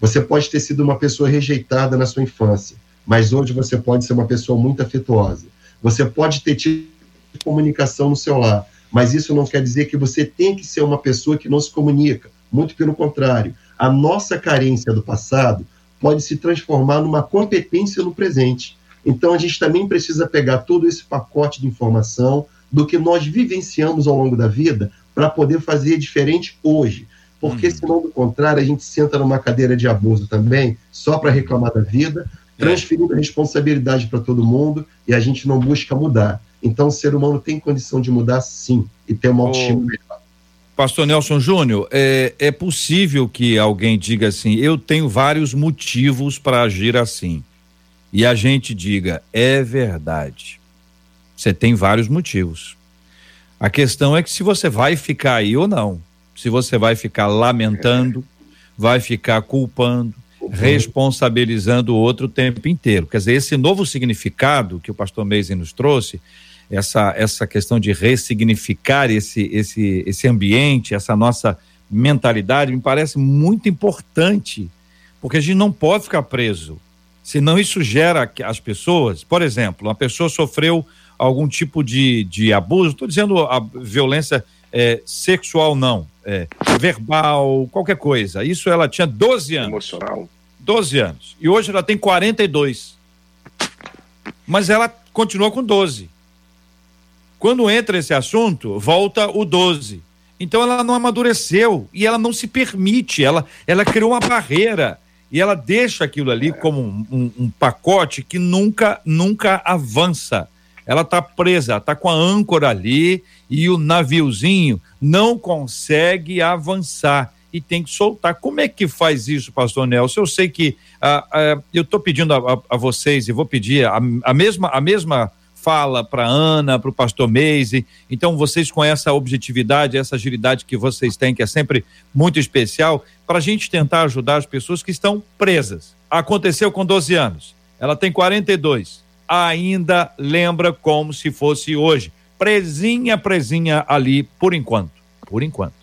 Você pode ter sido uma pessoa rejeitada na sua infância, mas hoje você pode ser uma pessoa muito afetuosa. Você pode ter tido comunicação no seu lar, mas isso não quer dizer que você tem que ser uma pessoa que não se comunica. Muito pelo contrário. A nossa carência do passado pode se transformar numa competência no presente. Então, a gente também precisa pegar todo esse pacote de informação do que nós vivenciamos ao longo da vida para poder fazer diferente hoje. Porque, uhum. senão, do contrário, a gente senta numa cadeira de abuso também, só para reclamar da vida, é. transferindo a responsabilidade para todo mundo e a gente não busca mudar. Então, o ser humano tem condição de mudar sim e ter uma autoestima melhor. Pastor Nelson Júnior, é, é possível que alguém diga assim: eu tenho vários motivos para agir assim. E a gente diga: é verdade. Você tem vários motivos. A questão é que se você vai ficar aí ou não. Se você vai ficar lamentando, vai ficar culpando, responsabilizando o outro o tempo inteiro. Quer dizer, esse novo significado que o pastor Meisen nos trouxe, essa, essa questão de ressignificar esse, esse, esse ambiente, essa nossa mentalidade, me parece muito importante, porque a gente não pode ficar preso. Senão isso gera as pessoas, por exemplo, uma pessoa sofreu algum tipo de, de abuso, estou dizendo a violência é, sexual não, é, verbal, qualquer coisa. Isso ela tinha 12 anos. Emocional. 12 anos. E hoje ela tem 42. Mas ela continua com 12. Quando entra esse assunto, volta o 12. Então ela não amadureceu e ela não se permite, ela, ela criou uma barreira e ela deixa aquilo ali como um, um, um pacote que nunca, nunca avança. Ela está presa, está com a âncora ali e o naviozinho não consegue avançar e tem que soltar. Como é que faz isso, pastor Nelson? Eu sei que ah, ah, eu estou pedindo a, a, a, vocês e vou pedir a, a mesma, a mesma fala para Ana, para o pastor Meise. Então, vocês com essa objetividade, essa agilidade que vocês têm, que é sempre muito especial, para a gente tentar ajudar as pessoas que estão presas. Aconteceu com 12 anos, ela tem 42, ainda lembra como se fosse hoje. Presinha, presinha ali, por enquanto. Por enquanto.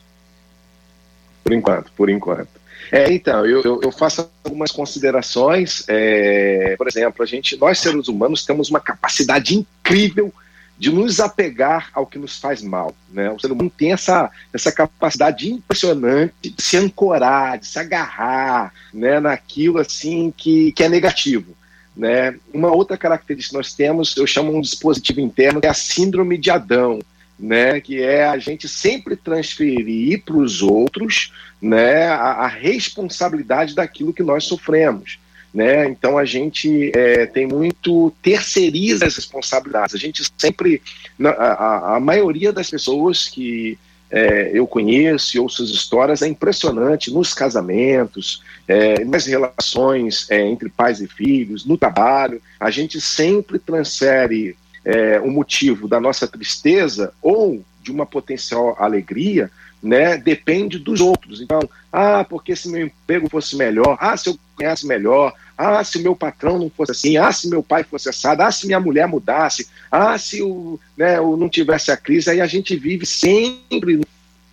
Por enquanto, por enquanto. É, então, eu, eu, faço algumas considerações. É, por exemplo, a gente, nós seres humanos temos uma capacidade incrível de nos apegar ao que nos faz mal. Né? O ser humano tem essa, essa capacidade impressionante de se ancorar, de se agarrar né, naquilo assim que, que é negativo. Né? Uma outra característica que nós temos, eu chamo um dispositivo interno, que é a síndrome de Adão né, que é a gente sempre transferir para os outros né, a, a, responsabilidade daquilo que nós sofremos. Né? Então a gente é, tem muito terceiriza as responsabilidades. A gente sempre, a, a, a maioria das pessoas que é, eu conheço e ouço as histórias é impressionante nos casamentos, é, nas relações é, entre pais e filhos, no trabalho. A gente sempre transfere é, o motivo da nossa tristeza ou de uma potencial alegria, né, depende dos outros. Então, ah, porque se meu emprego fosse melhor, ah, se eu conhece melhor, ah, se o meu patrão não fosse assim, ah, se meu pai fosse assado, ah, se minha mulher mudasse, ah, se o, né, não tivesse a crise, aí a gente vive sempre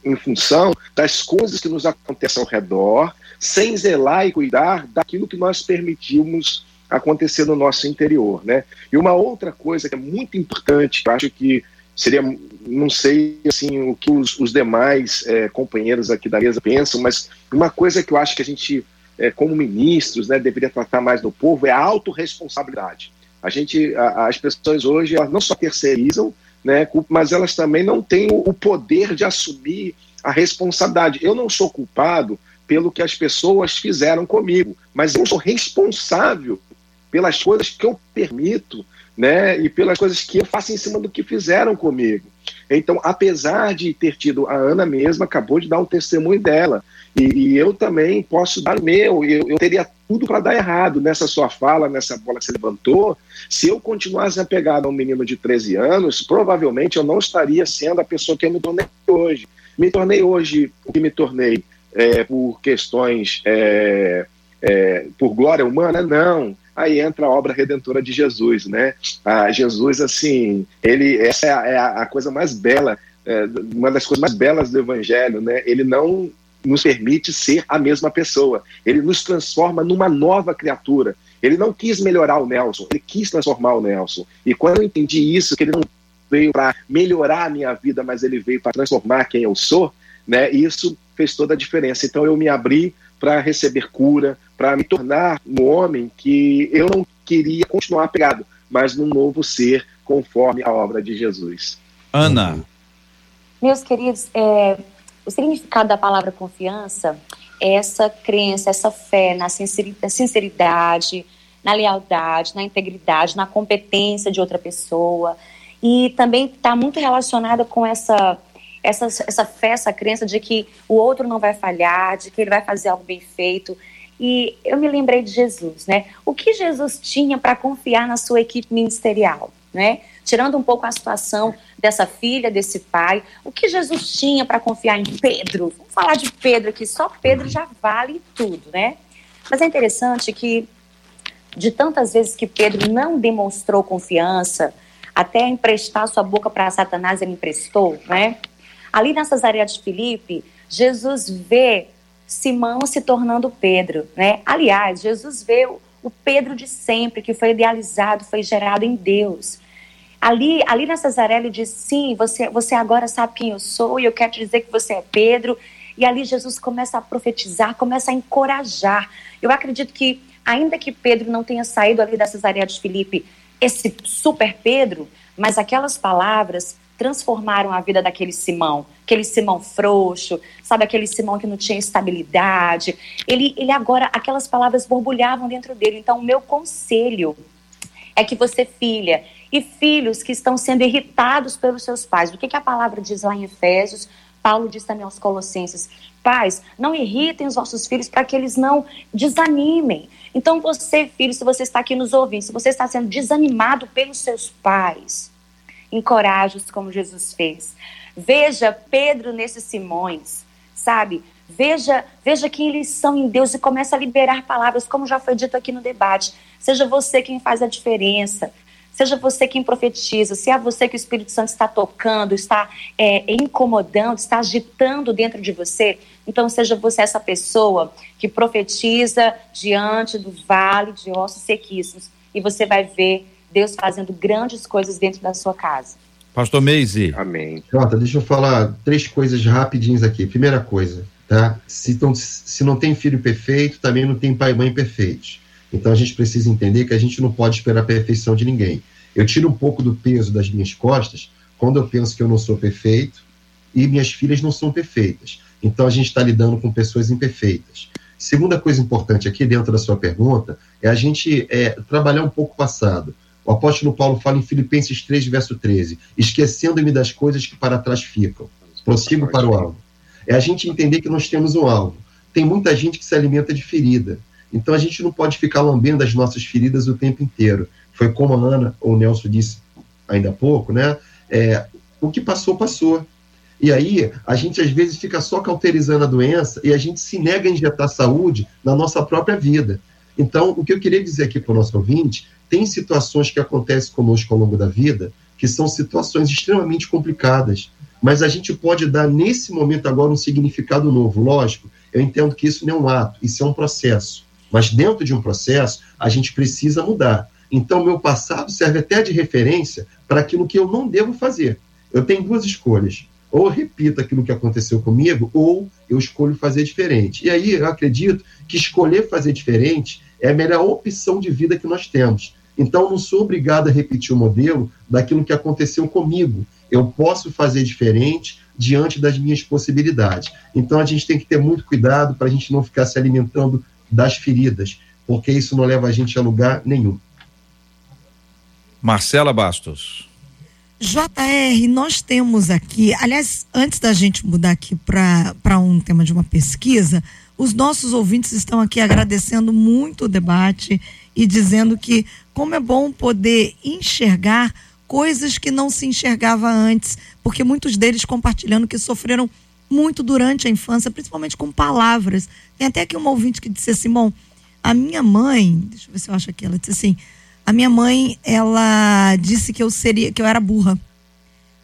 em função das coisas que nos acontecem ao redor, sem zelar e cuidar daquilo que nós permitimos acontecer no nosso interior, né? E uma outra coisa que é muito importante, eu acho que seria, não sei assim o que os, os demais é, companheiros aqui da mesa pensam, mas uma coisa que eu acho que a gente, é, como ministros, né, deveria tratar mais do povo é a autorresponsabilidade. A gente, a, as pessoas hoje, elas não só terceirizam, né, mas elas também não têm o, o poder de assumir a responsabilidade. Eu não sou culpado pelo que as pessoas fizeram comigo, mas eu sou responsável pelas coisas que eu permito, né, e pelas coisas que eu faço em cima do que fizeram comigo. Então, apesar de ter tido a Ana mesma, acabou de dar um testemunho dela, e, e eu também posso dar o meu, eu, eu teria tudo para dar errado nessa sua fala, nessa bola que você levantou. Se eu continuasse apegado a um menino de 13 anos, provavelmente eu não estaria sendo a pessoa que eu me tornei hoje. Me tornei hoje o que me tornei é, por questões, é, é, por glória humana? Não aí entra a obra redentora de Jesus, né? Ah, Jesus, assim, ele, essa é a, é a coisa mais bela, é, uma das coisas mais belas do Evangelho, né? Ele não nos permite ser a mesma pessoa, ele nos transforma numa nova criatura. Ele não quis melhorar o Nelson, ele quis transformar o Nelson. E quando eu entendi isso, que ele não veio para melhorar a minha vida, mas ele veio para transformar quem eu sou, né? Isso fez toda a diferença. Então eu me abri para receber cura, para me tornar um homem que eu não queria continuar pegado, mas num novo ser conforme a obra de Jesus. Ana. Meus queridos, é, o significado da palavra confiança é essa crença, essa fé na sinceridade, na lealdade, na integridade, na competência de outra pessoa. E também está muito relacionada com essa essa, essa fé, essa crença de que o outro não vai falhar, de que ele vai fazer algo bem feito. E eu me lembrei de Jesus, né? O que Jesus tinha para confiar na sua equipe ministerial, né? Tirando um pouco a situação dessa filha, desse pai, o que Jesus tinha para confiar em Pedro? Vamos falar de Pedro aqui, só Pedro já vale tudo, né? Mas é interessante que de tantas vezes que Pedro não demonstrou confiança, até emprestar sua boca para Satanás, ele emprestou, né? Ali na Cesareia de Filipe, Jesus vê Simão se tornando Pedro, né? Aliás, Jesus vê o Pedro de sempre, que foi idealizado, foi gerado em Deus. Ali, ali na Cesareia ele diz, sim, você, você agora sabe quem eu sou e eu quero te dizer que você é Pedro. E ali Jesus começa a profetizar, começa a encorajar. Eu acredito que, ainda que Pedro não tenha saído ali da Cesareia de Filipe, esse super Pedro, mas aquelas palavras transformaram a vida daquele Simão, aquele Simão frouxo, sabe, aquele Simão que não tinha estabilidade. Ele, ele agora, aquelas palavras borbulhavam dentro dele. Então, o meu conselho é que você, filha, e filhos que estão sendo irritados pelos seus pais. O que, que a palavra diz lá em Efésios? Paulo diz também aos Colossenses: Pais, não irritem os vossos filhos para que eles não desanimem. Então, você, filho, se você está aqui nos ouvindo, se você está sendo desanimado pelos seus pais, encoraje-os como Jesus fez. Veja Pedro nesses Simões, sabe? Veja, veja quem eles são em Deus e comece a liberar palavras, como já foi dito aqui no debate. Seja você quem faz a diferença. Seja você quem profetiza, se é você que o Espírito Santo está tocando, está é, incomodando, está agitando dentro de você, então seja você essa pessoa que profetiza diante do vale de ossos sequíssimos e você vai ver Deus fazendo grandes coisas dentro da sua casa. Pastor Meise. Amém. Jota, deixa eu falar três coisas rapidinhas aqui. Primeira coisa, tá? Se, não, se não tem filho perfeito, também não tem pai e mãe perfeitos. Então a gente precisa entender que a gente não pode esperar a perfeição de ninguém. Eu tiro um pouco do peso das minhas costas quando eu penso que eu não sou perfeito e minhas filhas não são perfeitas. Então a gente está lidando com pessoas imperfeitas. Segunda coisa importante aqui dentro da sua pergunta é a gente é, trabalhar um pouco o passado. O apóstolo Paulo fala em Filipenses 3, verso 13: esquecendo-me das coisas que para trás ficam, prossigo para o alvo. É a gente entender que nós temos um alvo. Tem muita gente que se alimenta de ferida. Então a gente não pode ficar lambendo as nossas feridas o tempo inteiro. Foi como a Ana ou o Nelson disse ainda há pouco, né? É, o que passou, passou. E aí, a gente às vezes fica só cauterizando a doença e a gente se nega a injetar saúde na nossa própria vida. Então, o que eu queria dizer aqui para o nosso ouvinte, tem situações que acontecem conosco ao longo da vida que são situações extremamente complicadas, mas a gente pode dar nesse momento agora um significado novo. Lógico, eu entendo que isso não é um ato, isso é um processo. Mas dentro de um processo, a gente precisa mudar. Então, meu passado serve até de referência para aquilo que eu não devo fazer. Eu tenho duas escolhas. Ou repito aquilo que aconteceu comigo, ou eu escolho fazer diferente. E aí eu acredito que escolher fazer diferente é a melhor opção de vida que nós temos. Então, não sou obrigado a repetir o modelo daquilo que aconteceu comigo. Eu posso fazer diferente diante das minhas possibilidades. Então, a gente tem que ter muito cuidado para a gente não ficar se alimentando das feridas, porque isso não leva a gente a lugar nenhum. Marcela Bastos. JR, nós temos aqui, aliás, antes da gente mudar aqui para um tema de uma pesquisa, os nossos ouvintes estão aqui agradecendo muito o debate e dizendo que como é bom poder enxergar coisas que não se enxergava antes, porque muitos deles compartilhando que sofreram muito durante a infância, principalmente com palavras. Tem até aqui um ouvinte que disse assim, bom, a minha mãe, deixa eu ver se eu acho aqui, ela disse assim, a minha mãe, ela disse que eu seria, que eu era burra.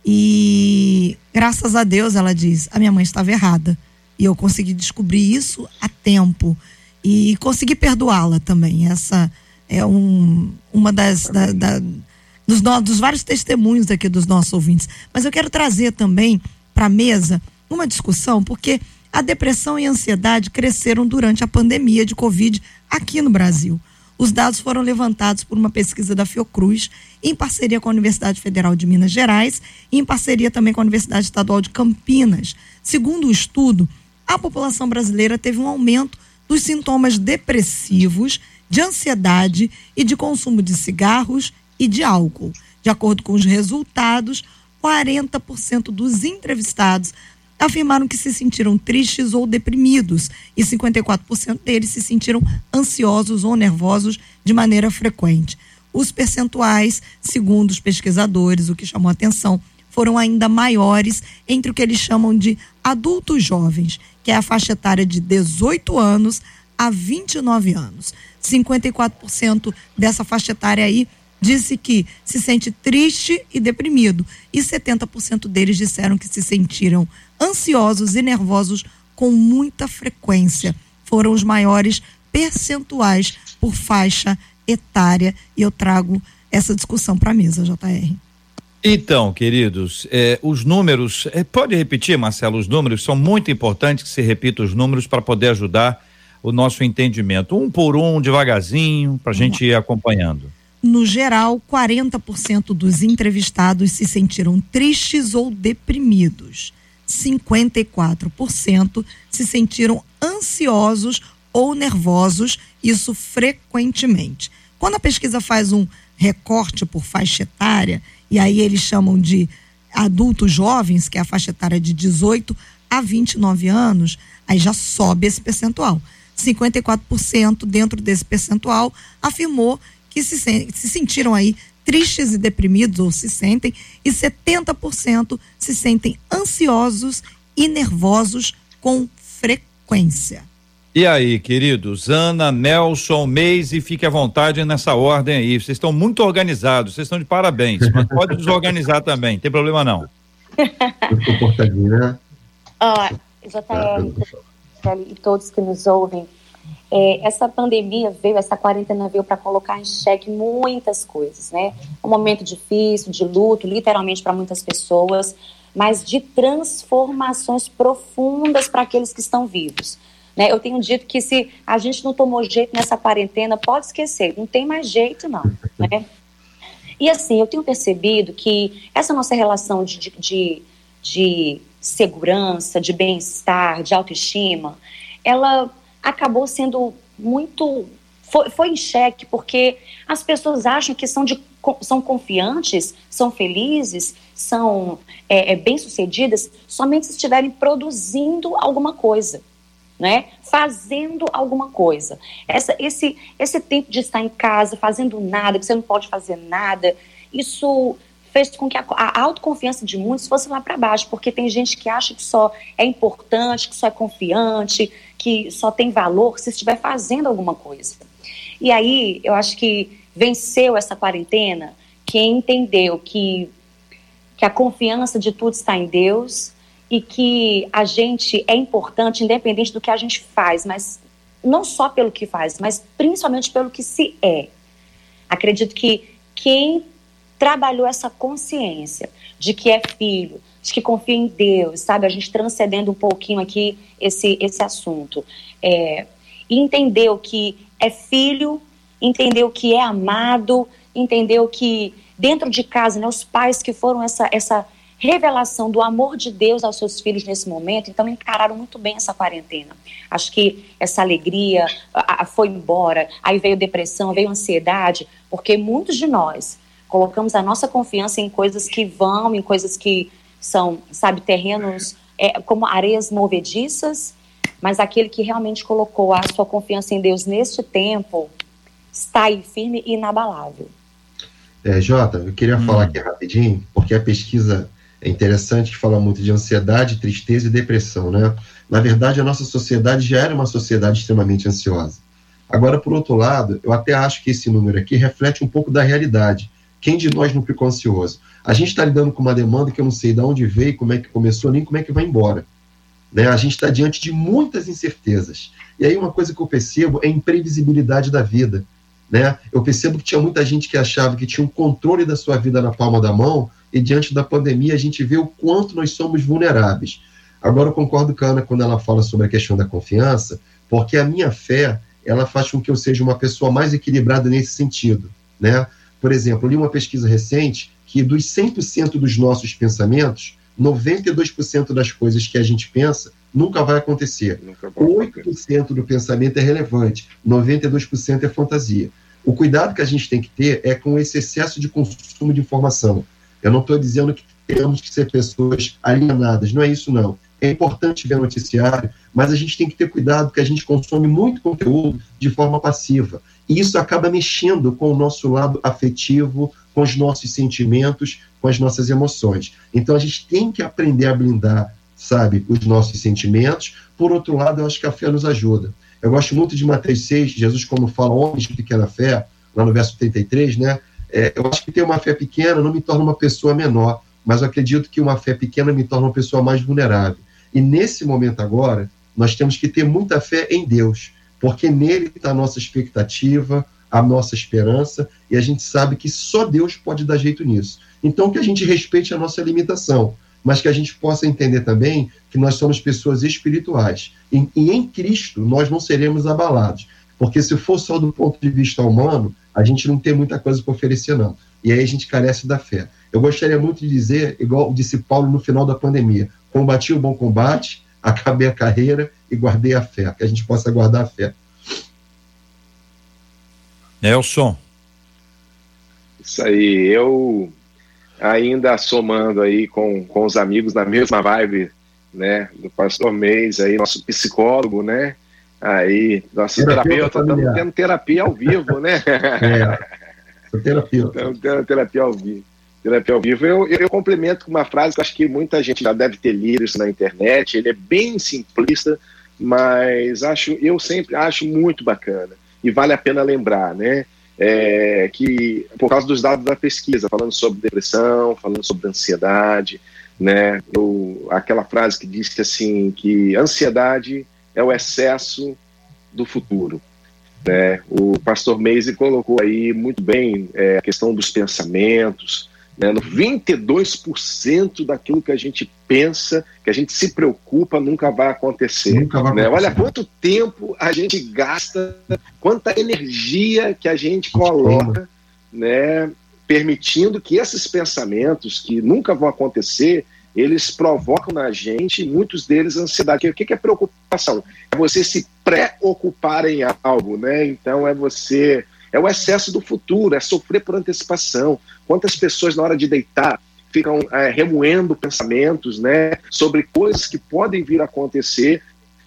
E graças a Deus, ela diz, a minha mãe estava errada. E eu consegui descobrir isso a tempo. E consegui perdoá-la também. Essa é um, uma das. Da, da, dos, dos vários testemunhos aqui dos nossos ouvintes. Mas eu quero trazer também para a mesa uma discussão, porque a depressão e a ansiedade cresceram durante a pandemia de Covid aqui no Brasil. Os dados foram levantados por uma pesquisa da Fiocruz, em parceria com a Universidade Federal de Minas Gerais e em parceria também com a Universidade Estadual de Campinas. Segundo o estudo, a população brasileira teve um aumento dos sintomas depressivos, de ansiedade e de consumo de cigarros e de álcool. De acordo com os resultados, 40% dos entrevistados afirmaram que se sentiram tristes ou deprimidos e 54% deles se sentiram ansiosos ou nervosos de maneira frequente. Os percentuais, segundo os pesquisadores, o que chamou atenção, foram ainda maiores entre o que eles chamam de adultos jovens, que é a faixa etária de 18 anos a 29 anos. 54% dessa faixa etária aí disse que se sente triste e deprimido, e 70% deles disseram que se sentiram ansiosos e nervosos com muita frequência. Foram os maiores percentuais por faixa etária, e eu trago essa discussão para a mesa, JR. Então, queridos, eh, os números, eh, pode repetir, Marcelo, os números são muito importantes que se repita os números para poder ajudar o nosso entendimento, um por um, devagarzinho, para a gente ir acompanhando. No geral, 40% dos entrevistados se sentiram tristes ou deprimidos. 54% se sentiram ansiosos ou nervosos, isso frequentemente. Quando a pesquisa faz um recorte por faixa etária, e aí eles chamam de adultos jovens, que é a faixa etária de 18 a 29 anos, aí já sobe esse percentual. 54% dentro desse percentual afirmou que se, se sentiram aí tristes e deprimidos ou se sentem, e 70% se sentem ansiosos e nervosos com frequência. E aí, queridos, Ana, Nelson, Meise, fique à vontade nessa ordem aí. Vocês estão muito organizados, vocês estão de parabéns, mas pode *laughs* desorganizar também, não tem problema não. Eu comportadinho, né? Ó, JL, e todos que nos ouvem, é, essa pandemia veio, essa quarentena veio para colocar em xeque muitas coisas, né? Um momento difícil, de luto, literalmente para muitas pessoas, mas de transformações profundas para aqueles que estão vivos. Né? Eu tenho dito que se a gente não tomou jeito nessa quarentena, pode esquecer, não tem mais jeito não. Né? E assim, eu tenho percebido que essa nossa relação de, de, de segurança, de bem-estar, de autoestima, ela acabou sendo muito. Foi, foi em xeque, porque as pessoas acham que são, de, são confiantes, são felizes, são é, é, bem-sucedidas somente se estiverem produzindo alguma coisa né? Fazendo alguma coisa. Essa, esse, esse tempo de estar em casa, fazendo nada, que você não pode fazer nada, isso fez com que a, a autoconfiança de muitos fosse lá para baixo, porque tem gente que acha que só é importante, que só é confiante, que só tem valor se estiver fazendo alguma coisa. E aí, eu acho que venceu essa quarentena quem entendeu que, que a confiança de tudo está em Deus, e que a gente é importante independente do que a gente faz, mas não só pelo que faz, mas principalmente pelo que se é. Acredito que quem trabalhou essa consciência de que é filho, de que confia em Deus, sabe? A gente transcendendo um pouquinho aqui esse, esse assunto. É, entendeu que é filho, entendeu que é amado, entendeu que dentro de casa, né, os pais que foram essa, essa revelação do amor de Deus aos seus filhos nesse momento, então encararam muito bem essa quarentena. Acho que essa alegria a, a, foi embora, aí veio depressão, veio ansiedade, porque muitos de nós colocamos a nossa confiança em coisas que vão, em coisas que são, sabe, terrenos é, como areias movediças, mas aquele que realmente colocou a sua confiança em Deus neste tempo está aí firme e inabalável. É, Jota, eu queria hum. falar aqui rapidinho, porque a pesquisa é interessante que fala muito de ansiedade, tristeza e depressão, né? Na verdade, a nossa sociedade já era uma sociedade extremamente ansiosa. Agora, por outro lado, eu até acho que esse número aqui reflete um pouco da realidade. Quem de nós não ficou ansioso? A gente está lidando com uma demanda que eu não sei de onde veio, como é que começou, nem como é que vai embora. Né? A gente está diante de muitas incertezas. E aí, uma coisa que eu percebo é a imprevisibilidade da vida. Né? Eu percebo que tinha muita gente que achava que tinha um controle da sua vida na palma da mão e diante da pandemia a gente vê o quanto nós somos vulneráveis. Agora eu concordo com a Ana quando ela fala sobre a questão da confiança, porque a minha fé, ela faz com que eu seja uma pessoa mais equilibrada nesse sentido, né? Por exemplo, li uma pesquisa recente que dos 100% dos nossos pensamentos, 92% das coisas que a gente pensa nunca vai acontecer. Nunca 8% do pensamento é relevante, 92% é fantasia. O cuidado que a gente tem que ter é com esse excesso de consumo de informação. Eu não estou dizendo que temos que ser pessoas alienadas, não é isso não. É importante ver noticiário, mas a gente tem que ter cuidado que a gente consome muito conteúdo de forma passiva. E isso acaba mexendo com o nosso lado afetivo, com os nossos sentimentos, com as nossas emoções. Então a gente tem que aprender a blindar, sabe, os nossos sentimentos. Por outro lado, eu acho que a fé nos ajuda. Eu gosto muito de Mateus 6, Jesus, quando fala homens de pequena fé, lá no verso 33, né? É, eu acho que ter uma fé pequena não me torna uma pessoa menor, mas eu acredito que uma fé pequena me torna uma pessoa mais vulnerável. E nesse momento agora, nós temos que ter muita fé em Deus, porque nele está a nossa expectativa, a nossa esperança, e a gente sabe que só Deus pode dar jeito nisso. Então, que a gente respeite a nossa limitação, mas que a gente possa entender também que nós somos pessoas espirituais. E, e em Cristo nós não seremos abalados. Porque se for só do ponto de vista humano, a gente não tem muita coisa para oferecer, não. E aí a gente carece da fé. Eu gostaria muito de dizer, igual disse Paulo no final da pandemia: combati o bom combate, acabei a carreira e guardei a fé. Que a gente possa guardar a fé. Nelson. Isso aí, eu ainda somando aí com, com os amigos na mesma vibe, né, do pastor Mês aí, nosso psicólogo, né, aí, nosso terapeuta, estamos tendo terapia ao vivo, né? É, terapeuta. Estamos tendo terapia ao vivo. Terapia ao vivo. Eu, eu, complemento com uma frase que eu acho que muita gente já deve ter lido isso na internet, ele é bem simplista, mas acho, eu sempre acho muito bacana e vale a pena lembrar, né? É, que por causa dos dados da pesquisa, falando sobre depressão, falando sobre ansiedade, né? Eu, aquela frase que diz que assim que ansiedade é o excesso do futuro. Né? O pastor Meise colocou aí muito bem é, a questão dos pensamentos, né? 22% daquilo que a gente pensa, que a gente se preocupa, nunca vai acontecer. Nunca vai né? Olha quanto tempo a gente gasta, quanta energia que a gente coloca, né? permitindo que esses pensamentos que nunca vão acontecer, eles provocam na gente, muitos deles, ansiedade. O que é preocupação? É você se preocupar em algo, né? Então é você é o excesso do futuro, é sofrer por antecipação. Quantas pessoas, na hora de deitar, ficam é, remoendo pensamentos né, sobre coisas que podem vir a acontecer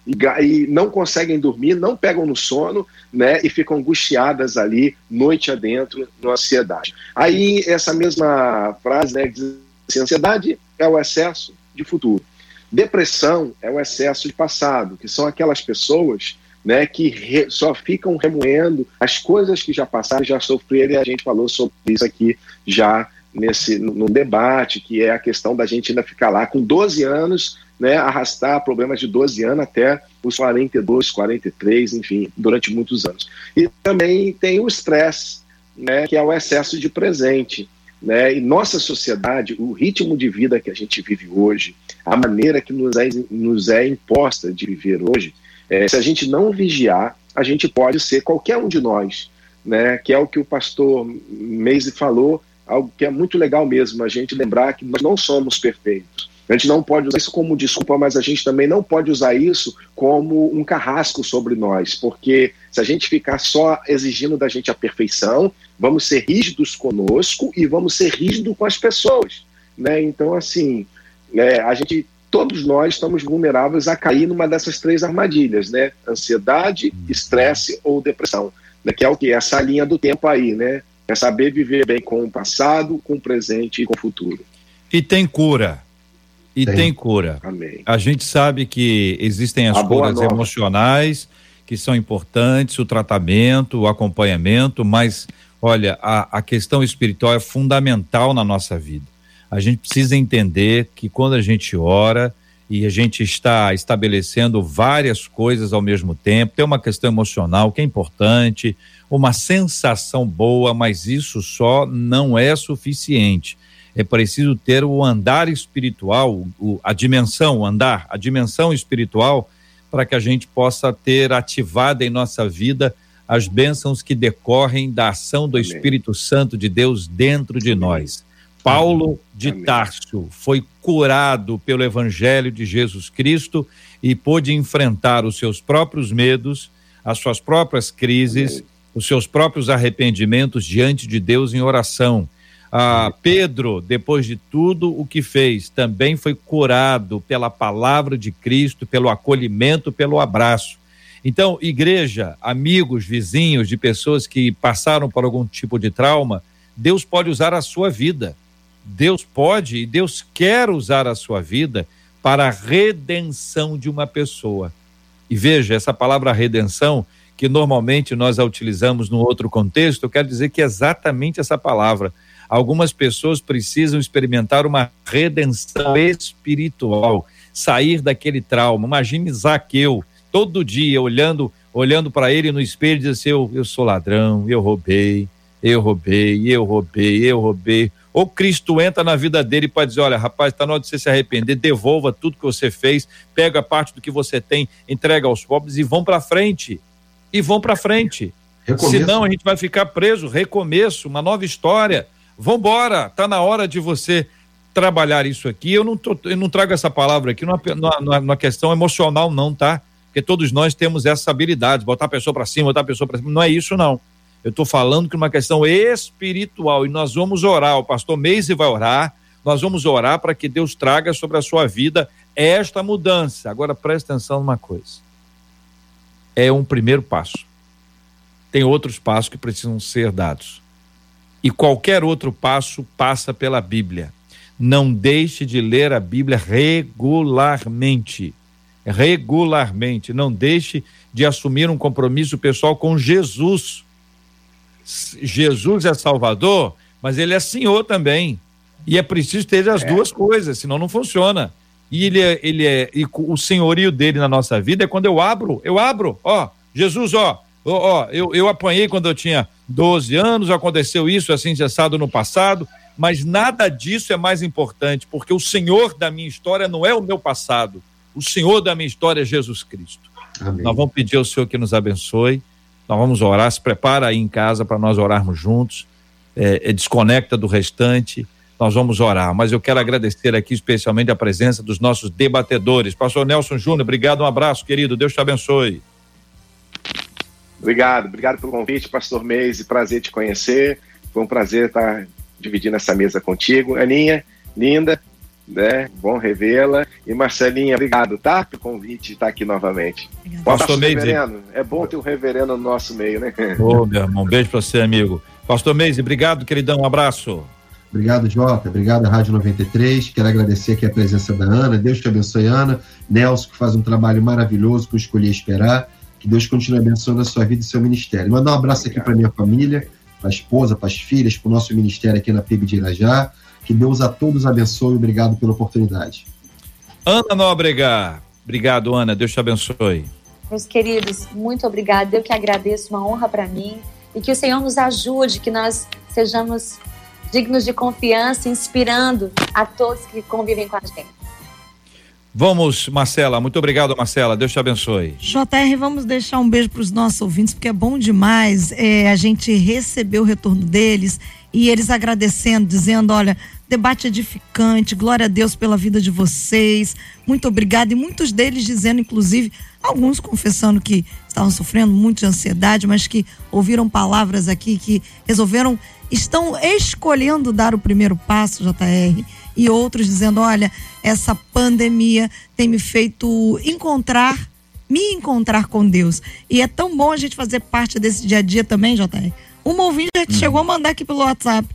e, e, não conseguem dormir, não pegam no sono, né, e ficam angustiadas ali, noite adentro, na ansiedade. Aí, essa mesma frase, né, diz assim, ansiedade é o excesso de futuro. Depressão é o excesso de passado, que são aquelas pessoas né, que re, só ficam remoendo as coisas que já passaram, já sofreram, e a gente falou sobre isso aqui já nesse no, debate, que é a questão da gente ainda ficar lá com 12 anos, né, arrastar problemas de 12 anos até os 42, 43, enfim, durante muitos anos. E também tem o estresse, né, que é o excesso de presente. Né? E nossa sociedade, o ritmo de vida que a gente vive hoje, a maneira que nos é, nos é imposta de viver hoje, é, se a gente não vigiar, a gente pode ser qualquer um de nós, né? Que é o que o pastor Meise falou, algo que é muito legal mesmo, a gente lembrar que nós não somos perfeitos. A gente não pode usar isso como desculpa, mas a gente também não pode usar isso como um carrasco sobre nós, porque se a gente ficar só exigindo da gente a perfeição, vamos ser rígidos conosco e vamos ser rígidos com as pessoas. Né? Então, assim, é, a gente todos nós estamos vulneráveis a cair numa dessas três armadilhas, né? Ansiedade, estresse ou depressão, né? que é o que? Essa linha do tempo aí, né? É saber viver bem com o passado, com o presente e com o futuro. E tem cura. E tem, tem cura. Amém. A gente sabe que existem as a curas emocionais que são importantes, o tratamento, o acompanhamento, mas olha, a, a questão espiritual é fundamental na nossa vida a gente precisa entender que quando a gente ora e a gente está estabelecendo várias coisas ao mesmo tempo, tem uma questão emocional que é importante, uma sensação boa, mas isso só não é suficiente. É preciso ter o andar espiritual, o, a dimensão, o andar, a dimensão espiritual, para que a gente possa ter ativada em nossa vida as bênçãos que decorrem da ação do Amém. Espírito Santo de Deus dentro de Amém. nós. Paulo de Tarso foi curado pelo Evangelho de Jesus Cristo e pôde enfrentar os seus próprios medos, as suas próprias crises, os seus próprios arrependimentos diante de Deus em oração. Ah, Pedro, depois de tudo o que fez, também foi curado pela palavra de Cristo, pelo acolhimento, pelo abraço. Então, igreja, amigos, vizinhos de pessoas que passaram por algum tipo de trauma, Deus pode usar a sua vida. Deus pode e Deus quer usar a sua vida para a redenção de uma pessoa. E veja, essa palavra redenção, que normalmente nós a utilizamos no outro contexto, eu quero dizer que é exatamente essa palavra. Algumas pessoas precisam experimentar uma redenção espiritual, sair daquele trauma. Imagine Zaqueu, todo dia olhando olhando para ele no espelho e dizer assim, eu, eu sou ladrão, eu roubei, eu roubei, eu roubei, eu roubei. Ou Cristo entra na vida dele para dizer: olha, rapaz, está na hora de você se arrepender, devolva tudo que você fez, pega parte do que você tem, entrega aos pobres e vão para frente. E vão para frente. Recomeço. Senão a gente vai ficar preso. Recomeço, uma nova história. Vambora, tá na hora de você trabalhar isso aqui. Eu não, tô, eu não trago essa palavra aqui numa, numa, numa questão emocional, não, tá? Porque todos nós temos essa habilidade, botar a pessoa para cima, botar a pessoa para cima. Não é isso, não. Eu estou falando que é uma questão espiritual e nós vamos orar. O pastor Meise vai orar. Nós vamos orar para que Deus traga sobre a sua vida esta mudança. Agora preste atenção numa coisa. É um primeiro passo. Tem outros passos que precisam ser dados. E qualquer outro passo passa pela Bíblia. Não deixe de ler a Bíblia regularmente. Regularmente. Não deixe de assumir um compromisso pessoal com Jesus Jesus é Salvador, mas ele é Senhor também. E é preciso ter as é. duas coisas, senão não funciona. E ele é, ele é, e o senhorio dele na nossa vida é quando eu abro, eu abro, ó, Jesus, ó, ó, eu, eu apanhei quando eu tinha 12 anos, aconteceu isso assim, cessado no passado, mas nada disso é mais importante, porque o Senhor da minha história não é o meu passado, o Senhor da minha história é Jesus Cristo. Amém. Nós vamos pedir ao Senhor que nos abençoe nós vamos orar, se prepara aí em casa para nós orarmos juntos, é, é, desconecta do restante, nós vamos orar. Mas eu quero agradecer aqui especialmente a presença dos nossos debatedores. Pastor Nelson Júnior, obrigado, um abraço, querido, Deus te abençoe. Obrigado, obrigado pelo convite, Pastor Meise, prazer te conhecer, foi um prazer estar dividindo essa mesa contigo. Aninha, linda, né? Bom revê-la. E Marcelinha, obrigado, tá? Pelo convite de estar aqui novamente. Pastor Meise. É bom ter um reverendo no nosso meio, né? Ô, meu irmão, um beijo para você, amigo. Pastor Meise, obrigado, queridão, um abraço. Obrigado, Jota. Obrigado, Rádio 93. Quero agradecer aqui a presença da Ana. Deus te abençoe, Ana. Nelson, que faz um trabalho maravilhoso com Escolher Esperar. Que Deus continue abençoando a sua vida e seu ministério. Mandar um abraço aqui para minha família, para a esposa, para as filhas, para o nosso ministério aqui na PIB de Irajá. Que Deus a todos abençoe. Obrigado pela oportunidade. Ana Nóbrega. Obrigado, Ana. Deus te abençoe. Meus queridos, muito obrigada. Eu que agradeço, uma honra para mim. E que o Senhor nos ajude, que nós sejamos dignos de confiança, inspirando a todos que convivem com a gente. Vamos, Marcela. Muito obrigado, Marcela. Deus te abençoe. JR, vamos deixar um beijo para os nossos ouvintes, porque é bom demais é, a gente receber o retorno deles e eles agradecendo, dizendo: olha, debate edificante, glória a Deus pela vida de vocês, muito obrigada. E muitos deles dizendo, inclusive, alguns confessando que estavam sofrendo muito de ansiedade, mas que ouviram palavras aqui que resolveram, estão escolhendo dar o primeiro passo, JR. E outros dizendo: olha, essa pandemia tem me feito encontrar, me encontrar com Deus. E é tão bom a gente fazer parte desse dia a dia também, JR uma ouvinte hum. chegou a mandar aqui pelo WhatsApp.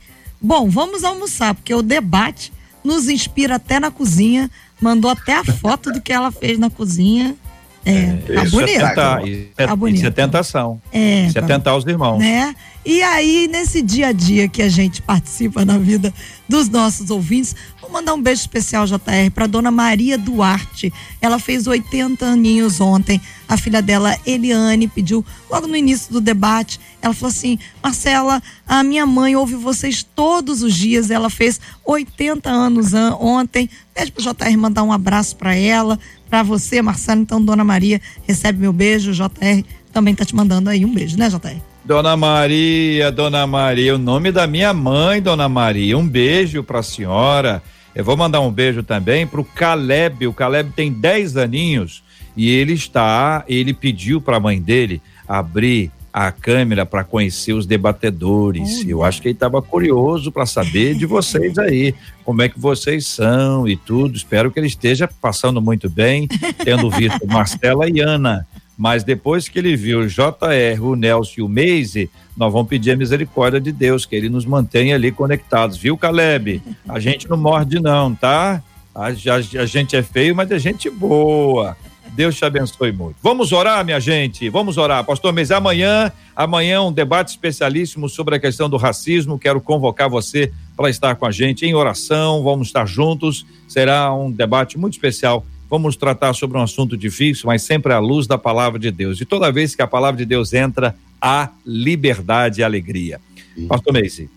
Bom, vamos almoçar, porque o debate nos inspira até na cozinha. Mandou até a foto do que ela fez na cozinha. É, é tá bonito. É tentar, isso, é, tá bonito. isso é tentação. É, isso é tá, é tentar os irmãos. Né? E aí, nesse dia a dia que a gente participa na vida dos nossos ouvintes, vou mandar um beijo especial, JR, para dona Maria Duarte. Ela fez 80 aninhos ontem. A filha dela, Eliane, pediu logo no início do debate. Ela falou assim: Marcela, a minha mãe ouve vocês todos os dias. Ela fez 80 anos ontem. Pede pro JR mandar um abraço para ela, para você, Marcelo. Então, Dona Maria, recebe meu beijo. JR também tá te mandando aí um beijo, né, JR? Dona Maria, Dona Maria, o nome da minha mãe, Dona Maria. Um beijo para a senhora. Eu vou mandar um beijo também para o Caleb. O Caleb tem 10 aninhos e ele está, ele pediu para a mãe dele abrir a câmera para conhecer os debatedores. Eu acho que ele estava curioso para saber de *laughs* vocês aí, como é que vocês são e tudo. Espero que ele esteja passando muito bem, tendo visto *laughs* Marcela e Ana. Mas depois que ele viu o JR, o Nelson e o Meise, nós vamos pedir a misericórdia de Deus, que ele nos mantenha ali conectados, viu, Caleb? A gente não morde, não, tá? A, a, a gente é feio, mas é gente boa. Deus te abençoe muito. Vamos orar, minha gente. Vamos orar. Pastor Mês, amanhã, amanhã um debate especialíssimo sobre a questão do racismo. Quero convocar você para estar com a gente em oração. Vamos estar juntos. Será um debate muito especial. Vamos tratar sobre um assunto difícil, mas sempre à luz da palavra de Deus. E toda vez que a palavra de Deus entra, há liberdade e alegria. Sim. Pastor Meise.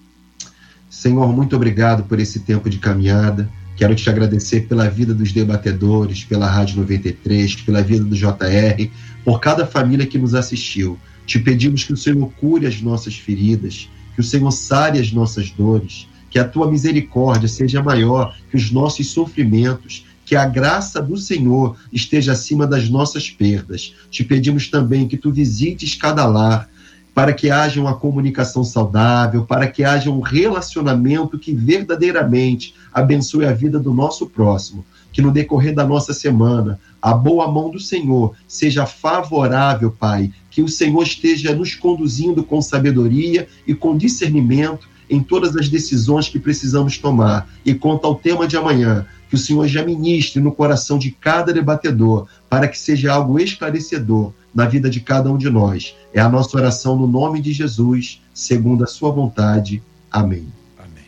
Senhor, muito obrigado por esse tempo de caminhada. Quero te agradecer pela vida dos debatedores, pela Rádio 93, pela vida do JR, por cada família que nos assistiu. Te pedimos que o Senhor cure as nossas feridas, que o Senhor sare as nossas dores, que a tua misericórdia seja maior que os nossos sofrimentos, que a graça do Senhor esteja acima das nossas perdas. Te pedimos também que tu visites cada lar, para que haja uma comunicação saudável, para que haja um relacionamento que verdadeiramente abençoe a vida do nosso próximo. Que no decorrer da nossa semana, a boa mão do Senhor seja favorável, Pai. Que o Senhor esteja nos conduzindo com sabedoria e com discernimento em todas as decisões que precisamos tomar. E quanto ao tema de amanhã, que o Senhor já ministre no coração de cada debatedor, para que seja algo esclarecedor na vida de cada um de nós. É a nossa oração no nome de Jesus, segundo a sua vontade. Amém. Amém.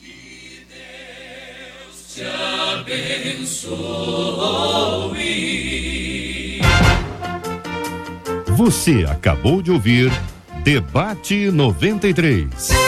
Que Deus te abençoe. Você acabou de ouvir Debate 93.